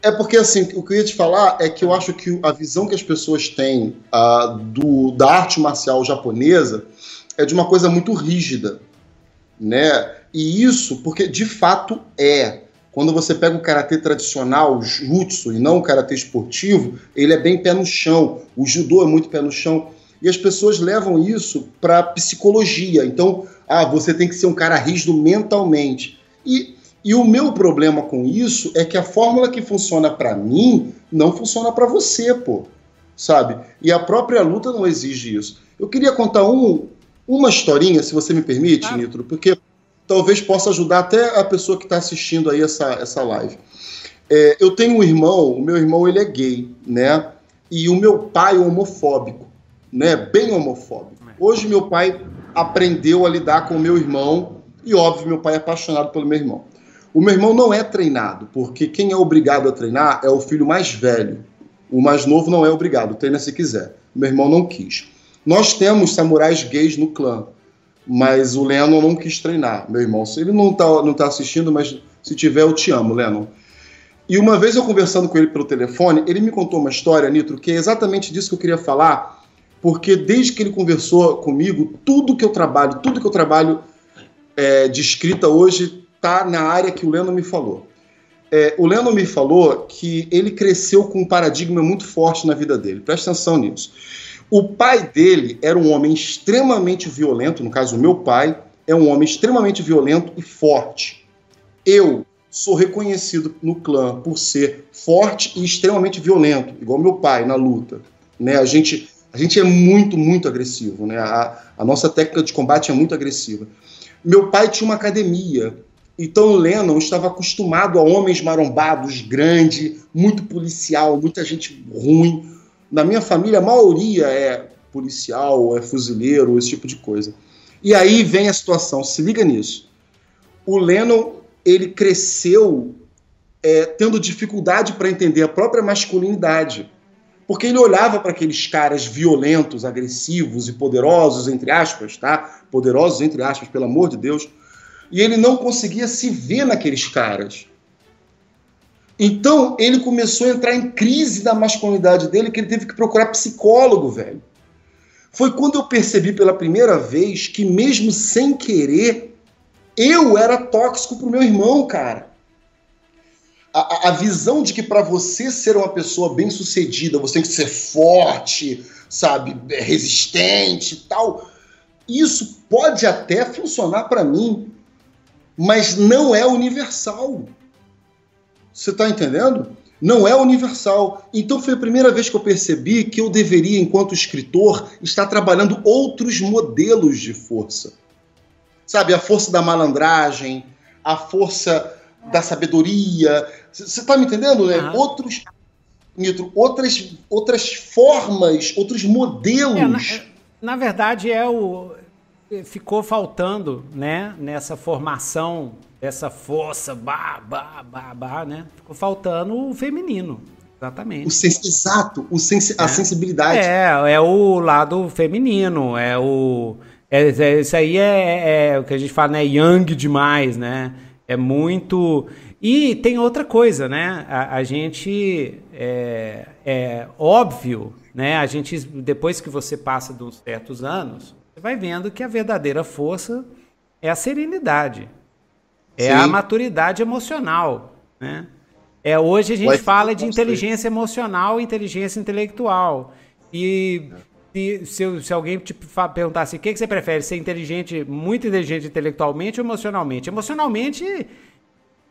É porque, assim, o que eu ia te falar é que eu acho que a visão que as pessoas têm uh, do, da arte marcial japonesa é de uma coisa muito rígida, né? E isso, porque de fato é. Quando você pega o karatê tradicional, o jutsu, e não o karatê esportivo, ele é bem pé no chão. O judô é muito pé no chão e as pessoas levam isso para psicologia. Então, ah, você tem que ser um cara rígido mentalmente. E, e o meu problema com isso é que a fórmula que funciona para mim não funciona para você, pô. Sabe? E a própria luta não exige isso. Eu queria contar um, uma historinha, se você me permite, ah. Nitro, porque talvez possa ajudar até a pessoa que está assistindo aí essa, essa live. É, eu tenho um irmão, o meu irmão ele é gay, né? E o meu pai é homofóbico né, bem homofóbico. É. Hoje meu pai aprendeu a lidar com o meu irmão e óbvio meu pai é apaixonado pelo meu irmão. O meu irmão não é treinado, porque quem é obrigado a treinar é o filho mais velho. O mais novo não é obrigado, treina se quiser. Meu irmão não quis. Nós temos samurais gays no clã, mas o Lennon não quis treinar, meu irmão. Ele não está não tá assistindo, mas se tiver, eu te amo, Lennon. E uma vez eu conversando com ele pelo telefone, ele me contou uma história, Nitro, que é exatamente disso que eu queria falar, porque desde que ele conversou comigo, tudo que eu trabalho, tudo que eu trabalho é, de escrita hoje está na área que o Leno me falou. É, o Leno me falou que ele cresceu com um paradigma muito forte na vida dele. Presta atenção nisso. O pai dele era um homem extremamente violento, no caso, o meu pai é um homem extremamente violento e forte. Eu sou reconhecido no clã por ser forte e extremamente violento, igual meu pai na luta. Né? A gente a gente é muito, muito agressivo, né? A, a nossa técnica de combate é muito agressiva. Meu pai tinha uma academia, então o Lennon estava acostumado a homens marombados, grande, muito policial, muita gente ruim. Na minha família, a maioria é policial, é fuzileiro, esse tipo de coisa. E aí vem a situação, se liga nisso. O Lennon, ele cresceu é, tendo dificuldade para entender a própria masculinidade porque ele olhava para aqueles caras violentos, agressivos e poderosos, entre aspas, tá? Poderosos, entre aspas, pelo amor de Deus, e ele não conseguia se ver naqueles caras. Então ele começou a entrar em crise da masculinidade dele, que ele teve que procurar psicólogo, velho. Foi quando eu percebi pela primeira vez que, mesmo sem querer, eu era tóxico pro meu irmão, cara a, a visão de que para você ser uma pessoa bem sucedida, você tem que ser forte, sabe, resistente e tal, isso pode até funcionar para mim, mas não é universal. Você está entendendo? Não é universal. Então foi a primeira vez que eu percebi que eu deveria, enquanto escritor, estar trabalhando outros modelos de força. Sabe, a força da malandragem, a força da sabedoria. Você está me entendendo, né? Uhum. Outros, outras, outras formas, outros modelos. É, na, na verdade, é o ficou faltando, né, nessa formação essa força, bah, bah, bah, bah, né? Ficou faltando o feminino. Exatamente. O sens exato, o sens é. a sensibilidade. É, é o lado feminino, é o. É, é, isso aí é, é, o que a gente fala, né? Yang demais, né? É muito. E tem outra coisa, né? A, a gente. É, é óbvio, né? A gente, depois que você passa de uns certos anos, você vai vendo que a verdadeira força é a serenidade. É Sim. a maturidade emocional, né? É, hoje a gente fala de inteligência emocional e inteligência intelectual. E se, se, se alguém te perguntasse o que, que você prefere, ser inteligente, muito inteligente intelectualmente ou emocionalmente? Emocionalmente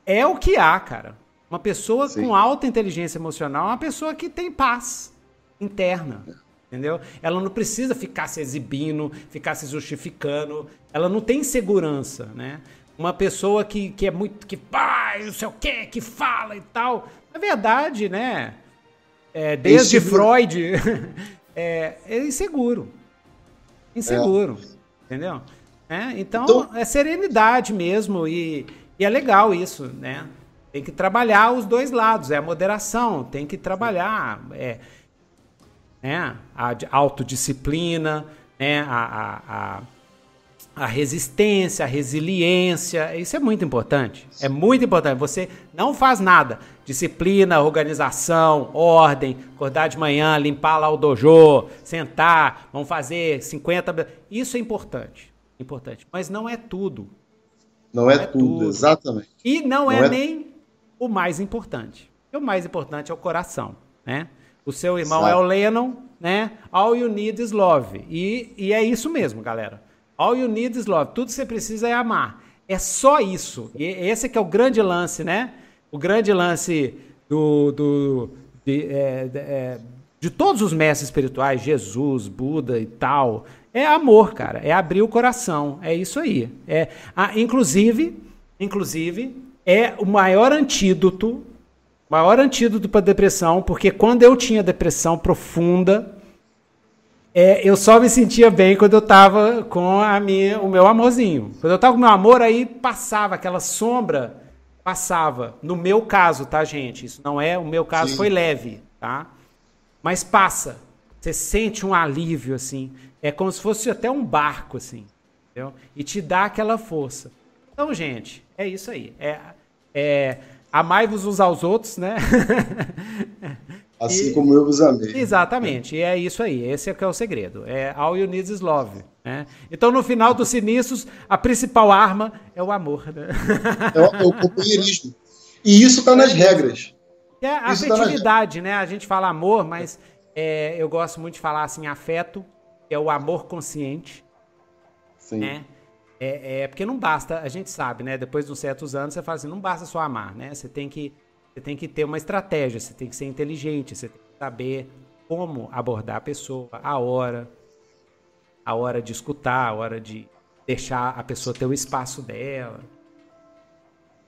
é o que há, cara. Uma pessoa Sim. com alta inteligência emocional é uma pessoa que tem paz interna. Entendeu? Ela não precisa ficar se exibindo, ficar se justificando. Ela não tem segurança, né? uma pessoa que, que é muito. que pai, não sei o que, que fala e tal. Na verdade, né? É, desde Freud, é, é, inseguro. Inseguro. É. Entendeu? É, então, então, é serenidade mesmo. E, e é legal isso, né? Tem que trabalhar os dois lados, é a moderação, tem que trabalhar é, né? a autodisciplina, né? a, a, a a resistência, a resiliência, isso é muito importante. É muito importante. Você não faz nada. Disciplina, organização, ordem, acordar de manhã, limpar lá o dojo, sentar, vamos fazer 50. Isso é importante. Importante. Mas não é tudo. Não, não é, é, tudo, tudo, exatamente. E não, não é, é, nem o mais importante. O mais importante é o coração, né? O seu irmão Exato. é o Lennon, né? All you need is love. E, e é isso mesmo, galera. All you need is love. Tudo que você precisa é amar. É só isso. E esse é que é o grande lance, né? O grande lance do, do de, é, é, de todos os mestres espirituais, Jesus, Buda e tal, é amor, cara. É abrir o coração. É isso aí. É, ah, inclusive, inclusive, é o maior antídoto, maior antídoto para depressão, porque quando eu tinha depressão profunda, é, eu só me sentia bem quando eu tava com a minha, o meu amorzinho. Quando eu tava com o meu amor, aí passava aquela sombra, passava. No meu caso, tá, gente? Isso não é, o meu caso Sim. foi leve, tá? Mas passa. Você sente um alívio, assim. É como se fosse até um barco, assim. Entendeu? E te dá aquela força. Então, gente, é isso aí. É, é amai-vos uns aos outros, né? Assim e, como eu vos amei. Exatamente, e é isso aí, esse é que é o segredo. É all you need is love. Né? Então, no final dos sinistros, a principal arma é o amor. Né? É, o, é companheirismo. E isso está nas regras. É a isso tá afetividade, tá né? A gente fala amor, mas é, eu gosto muito de falar assim, afeto, que é o amor consciente. Sim. Né? É, é, porque não basta, a gente sabe, né? Depois de uns certos anos, você fala assim, não basta só amar, né? Você tem que você tem que ter uma estratégia, você tem que ser inteligente, você tem que saber como abordar a pessoa, a hora, a hora de escutar, a hora de deixar a pessoa ter o espaço dela.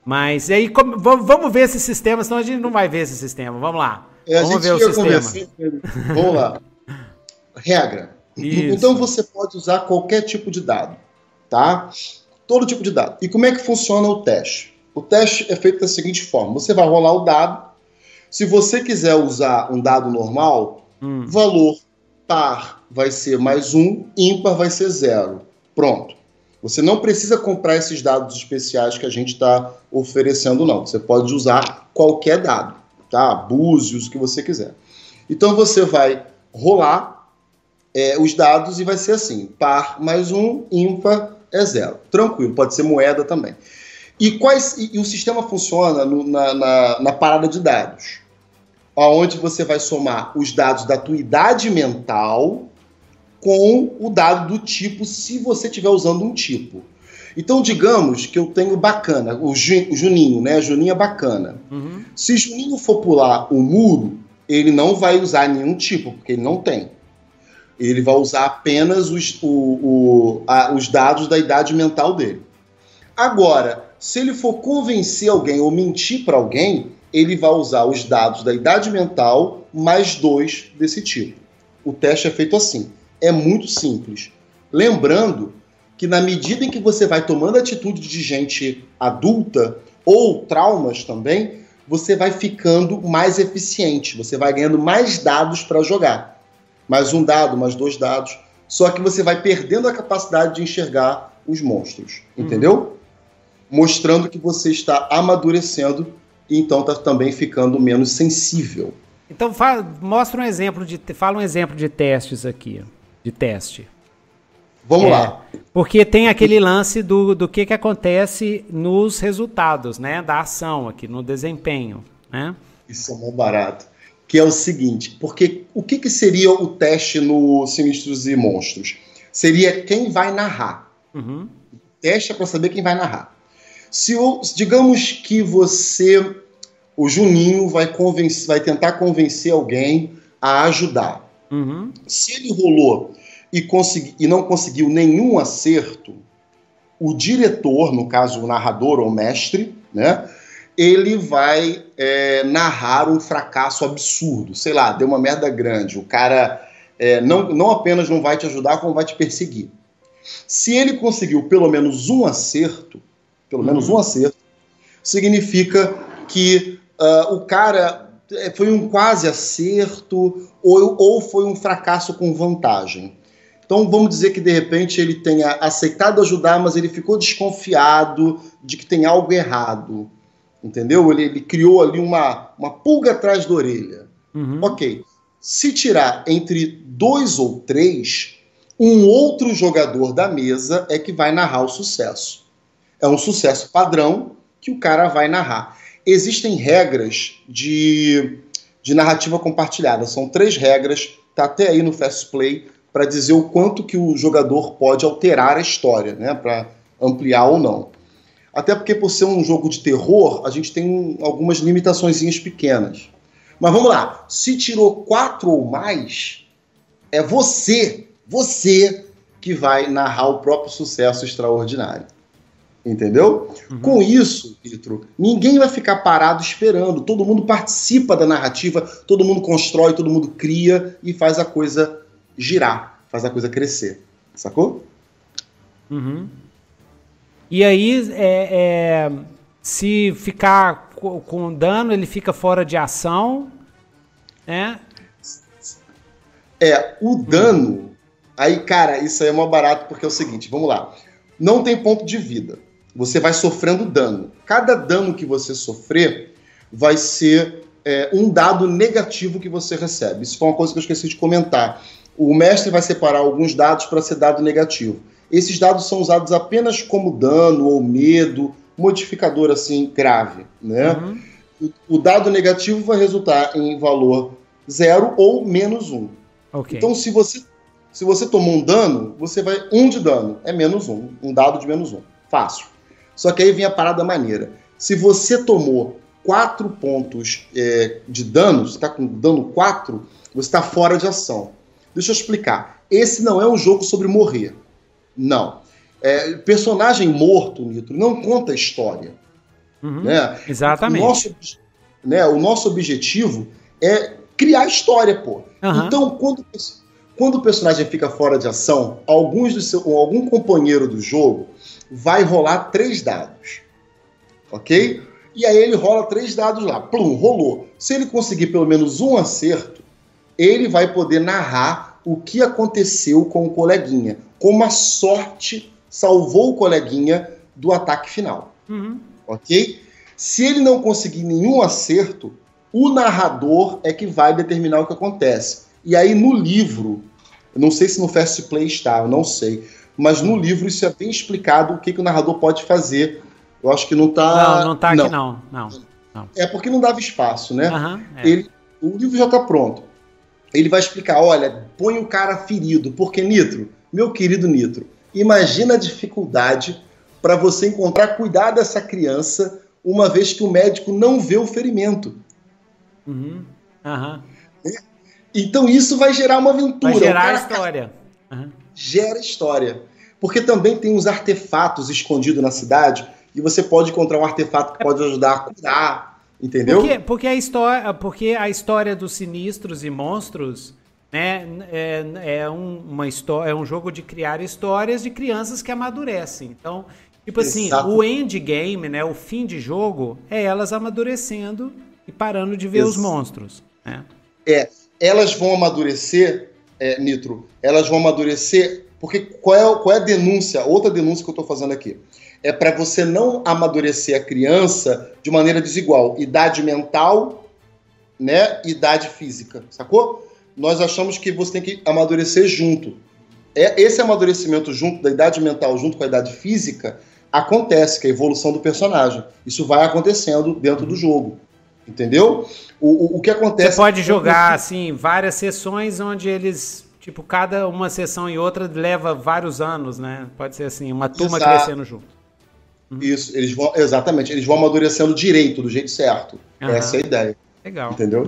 Mas aí, como, vamos ver esse sistema, senão a gente não vai ver esse sistema. Vamos lá. É, vamos ver o sistema. Vamos lá. Regra. Isso. Então você pode usar qualquer tipo de dado, tá? Todo tipo de dado. E como é que funciona o teste? O teste é feito da seguinte forma: você vai rolar o dado. Se você quiser usar um dado normal, hum. valor par vai ser mais um, ímpar vai ser zero. Pronto. Você não precisa comprar esses dados especiais que a gente está oferecendo, não. Você pode usar qualquer dado, tá? Búzios, o que você quiser. Então você vai rolar é, os dados e vai ser assim: par mais um, ímpar é zero. Tranquilo, pode ser moeda também. E, quais, e, e o sistema funciona no, na, na, na, parada de dados, onde você vai somar os dados da tua idade mental com o dado do tipo, se você estiver usando um tipo. Então, digamos que eu tenho bacana, o, Juninho, né? Juninho é bacana. Uhum. Se Juninho for pular o muro, ele não vai usar nenhum tipo, porque ele não tem. Ele vai usar apenas os, o, o, a, os dados da idade mental dele. Agora, se ele for convencer alguém ou mentir para alguém, ele vai usar os dados da idade mental mais dois desse tipo. O teste é feito assim. É muito simples. Lembrando que na medida em que você vai tomando atitude de gente adulta ou traumas também, você vai ficando mais eficiente, você vai ganhando mais dados para jogar. Mais um dado, mais dois dados. Só que você vai perdendo a capacidade de enxergar os monstros, uhum. entendeu? Mostrando que você está amadurecendo e então está também ficando menos sensível. Então fala, mostra um exemplo de fala um exemplo de testes aqui, de teste. Vamos é, lá. Porque tem aquele lance do, do que, que acontece nos resultados, né? Da ação aqui, no desempenho, né? Isso é muito barato. Que é o seguinte, porque o que, que seria o teste no Sinistros e Monstros? Seria quem vai narrar. Uhum. Teste é para saber quem vai narrar. Se o, digamos que você, o Juninho, vai, convencer, vai tentar convencer alguém a ajudar. Uhum. Se ele rolou e, consegui, e não conseguiu nenhum acerto, o diretor, no caso o narrador ou mestre, né, ele vai é, narrar um fracasso absurdo. Sei lá, deu uma merda grande. O cara é, não, não apenas não vai te ajudar, como vai te perseguir. Se ele conseguiu pelo menos um acerto, pelo menos uhum. um acerto, significa que uh, o cara é, foi um quase acerto ou, ou foi um fracasso com vantagem. Então vamos dizer que de repente ele tenha aceitado ajudar, mas ele ficou desconfiado de que tem algo errado. Entendeu? Ele, ele criou ali uma, uma pulga atrás da orelha. Uhum. Ok. Se tirar entre dois ou três, um outro jogador da mesa é que vai narrar o sucesso. É um sucesso padrão que o cara vai narrar. Existem regras de, de narrativa compartilhada. São três regras, tá até aí no Fast Play para dizer o quanto que o jogador pode alterar a história, né, para ampliar ou não. Até porque por ser um jogo de terror, a gente tem algumas limitações pequenas. Mas vamos lá, se tirou quatro ou mais, é você, você que vai narrar o próprio sucesso extraordinário. Entendeu? Uhum. Com isso, Pietro, ninguém vai ficar parado esperando. Todo mundo participa da narrativa, todo mundo constrói, todo mundo cria e faz a coisa girar, faz a coisa crescer. Sacou? Uhum. E aí, é, é, se ficar com dano, ele fica fora de ação, né? É, o dano. Aí, cara, isso aí é mó barato porque é o seguinte: vamos lá. Não tem ponto de vida. Você vai sofrendo dano. Cada dano que você sofrer vai ser é, um dado negativo que você recebe. Isso foi uma coisa que eu esqueci de comentar o mestre vai separar alguns dados para ser dado negativo. Esses dados são usados apenas como dano ou medo, modificador assim grave, né? Uhum. O, o, dado negativo vai resultar em valor zero ou menos um. Okay. Então, se você se você tomou um dano, você vai um de dano é menos um, um dado de menos um, fácil. Só que aí vem a parada maneira. Se você tomou quatro pontos é, de dano, você está com dano 4, você está fora de ação. Deixa eu explicar. Esse não é um jogo sobre morrer. Não. É, personagem morto, Nitro, não conta história. Uhum, né? Exatamente. O nosso, né, o nosso objetivo é criar história, pô. Uhum. Então, quando, quando o personagem fica fora de ação, alguns do seu, algum companheiro do jogo vai rolar três dados. Ok? E aí ele rola três dados lá. Plum, rolou. Se ele conseguir pelo menos um acerto, ele vai poder narrar o que aconteceu com o coleguinha, como a sorte salvou o coleguinha do ataque final. Uhum. Ok? Se ele não conseguir nenhum acerto, o narrador é que vai determinar o que acontece. E aí no livro, não sei se no Fast Play está, eu não sei, mas no livro isso é bem explicado o que, que o narrador pode fazer. Eu acho que não está. Não, não está aqui não. não. não. É porque não dava espaço, né? Uhum, é. Ele, o livro já está pronto ele vai explicar: olha, põe o cara ferido, porque Nitro, meu querido Nitro, imagina a dificuldade para você encontrar, cuidar dessa criança, uma vez que o médico não vê o ferimento. Uhum. Uhum. Então isso vai gerar uma aventura. Vai gerar história. Uhum. Gera história. Porque também tem uns artefatos escondidos na cidade e você pode encontrar um artefato que pode ajudar a curar, entendeu? Porque, porque, a, história, porque a história dos sinistros e monstros né, é, é, um, uma história, é um jogo de criar histórias de crianças que amadurecem. Então, tipo assim, Exato. o endgame, né, o fim de jogo, é elas amadurecendo e parando de ver os monstros. Né? É, elas vão amadurecer, é, Nitro, elas vão amadurecer, porque qual é, qual é a denúncia, outra denúncia que eu estou fazendo aqui? É para você não amadurecer a criança de maneira desigual, idade mental, né, idade física, sacou? Nós achamos que você tem que amadurecer junto. É, esse amadurecimento junto da idade mental, junto com a idade física, acontece, que é a evolução do personagem. Isso vai acontecendo dentro do jogo. Entendeu? O, o, o que acontece. Você pode jogar, assim, várias sessões onde eles. Tipo, cada uma sessão e outra leva vários anos, né? Pode ser assim, uma turma Exato. crescendo junto. Uhum. Isso, eles vão. Exatamente, eles vão amadurecendo direito, do jeito certo. Uhum. Essa é a ideia. Legal. Entendeu?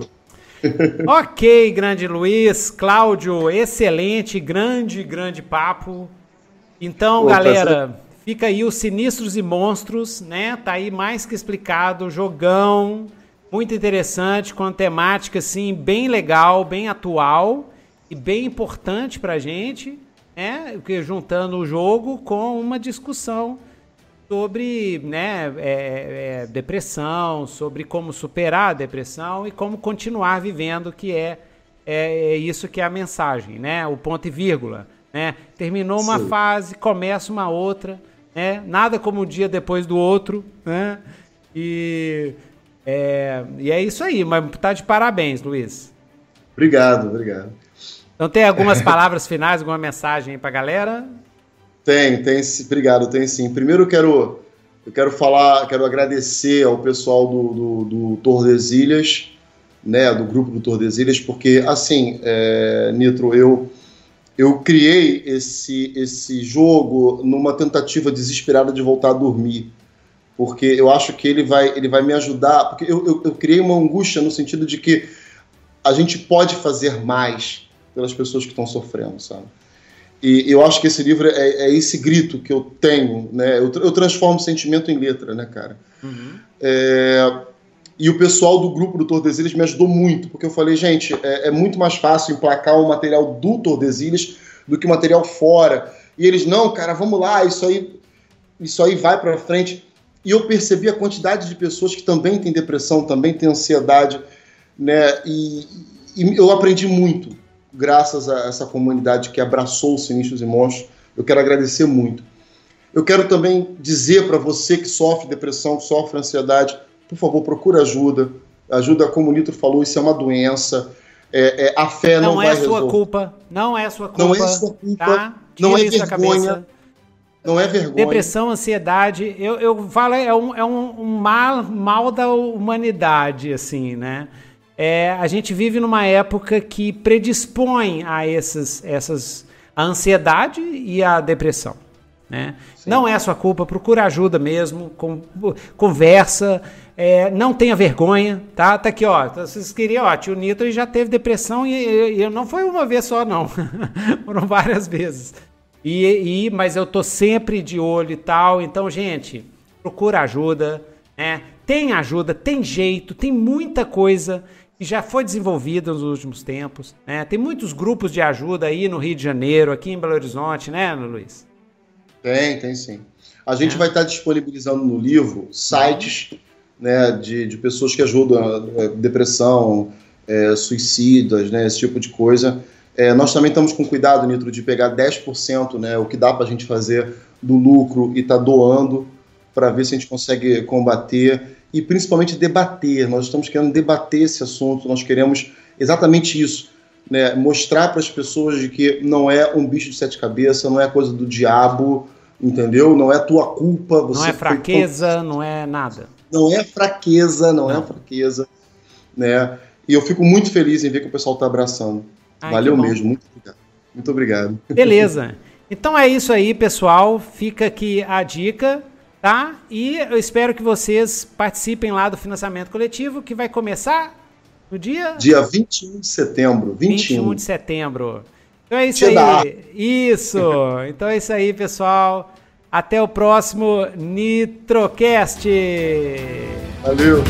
ok, grande Luiz. Cláudio, excelente, grande, grande papo. Então, galera, fica aí os Sinistros e Monstros, né? Tá aí mais que explicado, jogão muito interessante, com uma temática assim bem legal, bem atual e bem importante para a gente, né? Juntando o jogo com uma discussão sobre né, é, é, depressão, sobre como superar a depressão e como continuar vivendo, que é, é, é isso que é a mensagem, né? O ponto e vírgula. Né? Terminou uma Sim. fase, começa uma outra, né? Nada como um dia depois do outro, né? E é, e é isso aí, mas tá de parabéns, Luiz. Obrigado, obrigado. Então tem algumas palavras finais, alguma mensagem aí pra galera? Tem, tem, obrigado, tem sim. Primeiro eu quero, eu quero falar, quero agradecer ao pessoal do, do, do Tordesilhas, né, do grupo do Tordesilhas, porque assim, é, Nitro, eu eu criei esse, esse jogo numa tentativa desesperada de voltar a dormir porque eu acho que ele vai, ele vai me ajudar, porque eu, eu, eu criei uma angústia no sentido de que a gente pode fazer mais pelas pessoas que estão sofrendo, sabe? E eu acho que esse livro é, é esse grito que eu tenho, né? Eu, eu transformo sentimento em letra, né, cara? Uhum. É, e o pessoal do grupo do Tordesilhas me ajudou muito, porque eu falei, gente, é, é muito mais fácil emplacar o material do Tordesilhas do que o material fora. E eles, não, cara, vamos lá, isso aí, isso aí vai para frente. E eu percebi a quantidade de pessoas que também têm depressão, também têm ansiedade, né? E, e eu aprendi muito graças a essa comunidade que abraçou os Sinistros e Monstros. Eu quero agradecer muito. Eu quero também dizer para você que sofre depressão, que sofre ansiedade, por favor, procure ajuda. Ajuda, como o Nitro falou, isso é uma doença. É, é, a fé não, não é vai sua resolver. culpa. Não é sua culpa. Não é sua culpa. Tá? Não é vergonha. Não é vergonha. Depressão, ansiedade, eu, eu falo, é um, é um, um mal, mal da humanidade, assim, né? É, a gente vive numa época que predispõe a essas, essas a ansiedade e a depressão. Né? Não é sua culpa, procura ajuda mesmo, com, conversa, é, não tenha vergonha, tá? Tá aqui, ó. Vocês queriam, ó, tio Nitro já teve depressão e, e, e não foi uma vez só, não. Foram várias vezes. E, e, mas eu tô sempre de olho e tal. Então, gente, procura ajuda, né? Tem ajuda, tem jeito, tem muita coisa que já foi desenvolvida nos últimos tempos, né? Tem muitos grupos de ajuda aí no Rio de Janeiro, aqui em Belo Horizonte, né, Luiz? Tem, tem sim. A gente é. vai estar disponibilizando no livro sites né, de, de pessoas que ajudam a depressão, é, suicidas, né, esse tipo de coisa. É, nós também estamos com cuidado, Nitro, de pegar 10%, né, o que dá para a gente fazer do lucro e tá doando para ver se a gente consegue combater e principalmente debater. Nós estamos querendo debater esse assunto, nós queremos exatamente isso, né, mostrar para as pessoas de que não é um bicho de sete cabeças, não é coisa do diabo, entendeu? Não é tua culpa. não é fraqueza, foi... não é nada. Não é fraqueza, não, é não. é fraqueza, né? E eu fico muito feliz em ver que o pessoal está abraçando. Ai, Valeu mesmo, muito obrigado. Muito obrigado. Beleza. Então é isso aí, pessoal. Fica aqui a dica, tá? E eu espero que vocês participem lá do financiamento coletivo, que vai começar no dia... Dia 21 de setembro. 21, 21 de setembro. Então é isso aí. Isso. Então é isso aí, pessoal. Até o próximo Nitrocast. Valeu.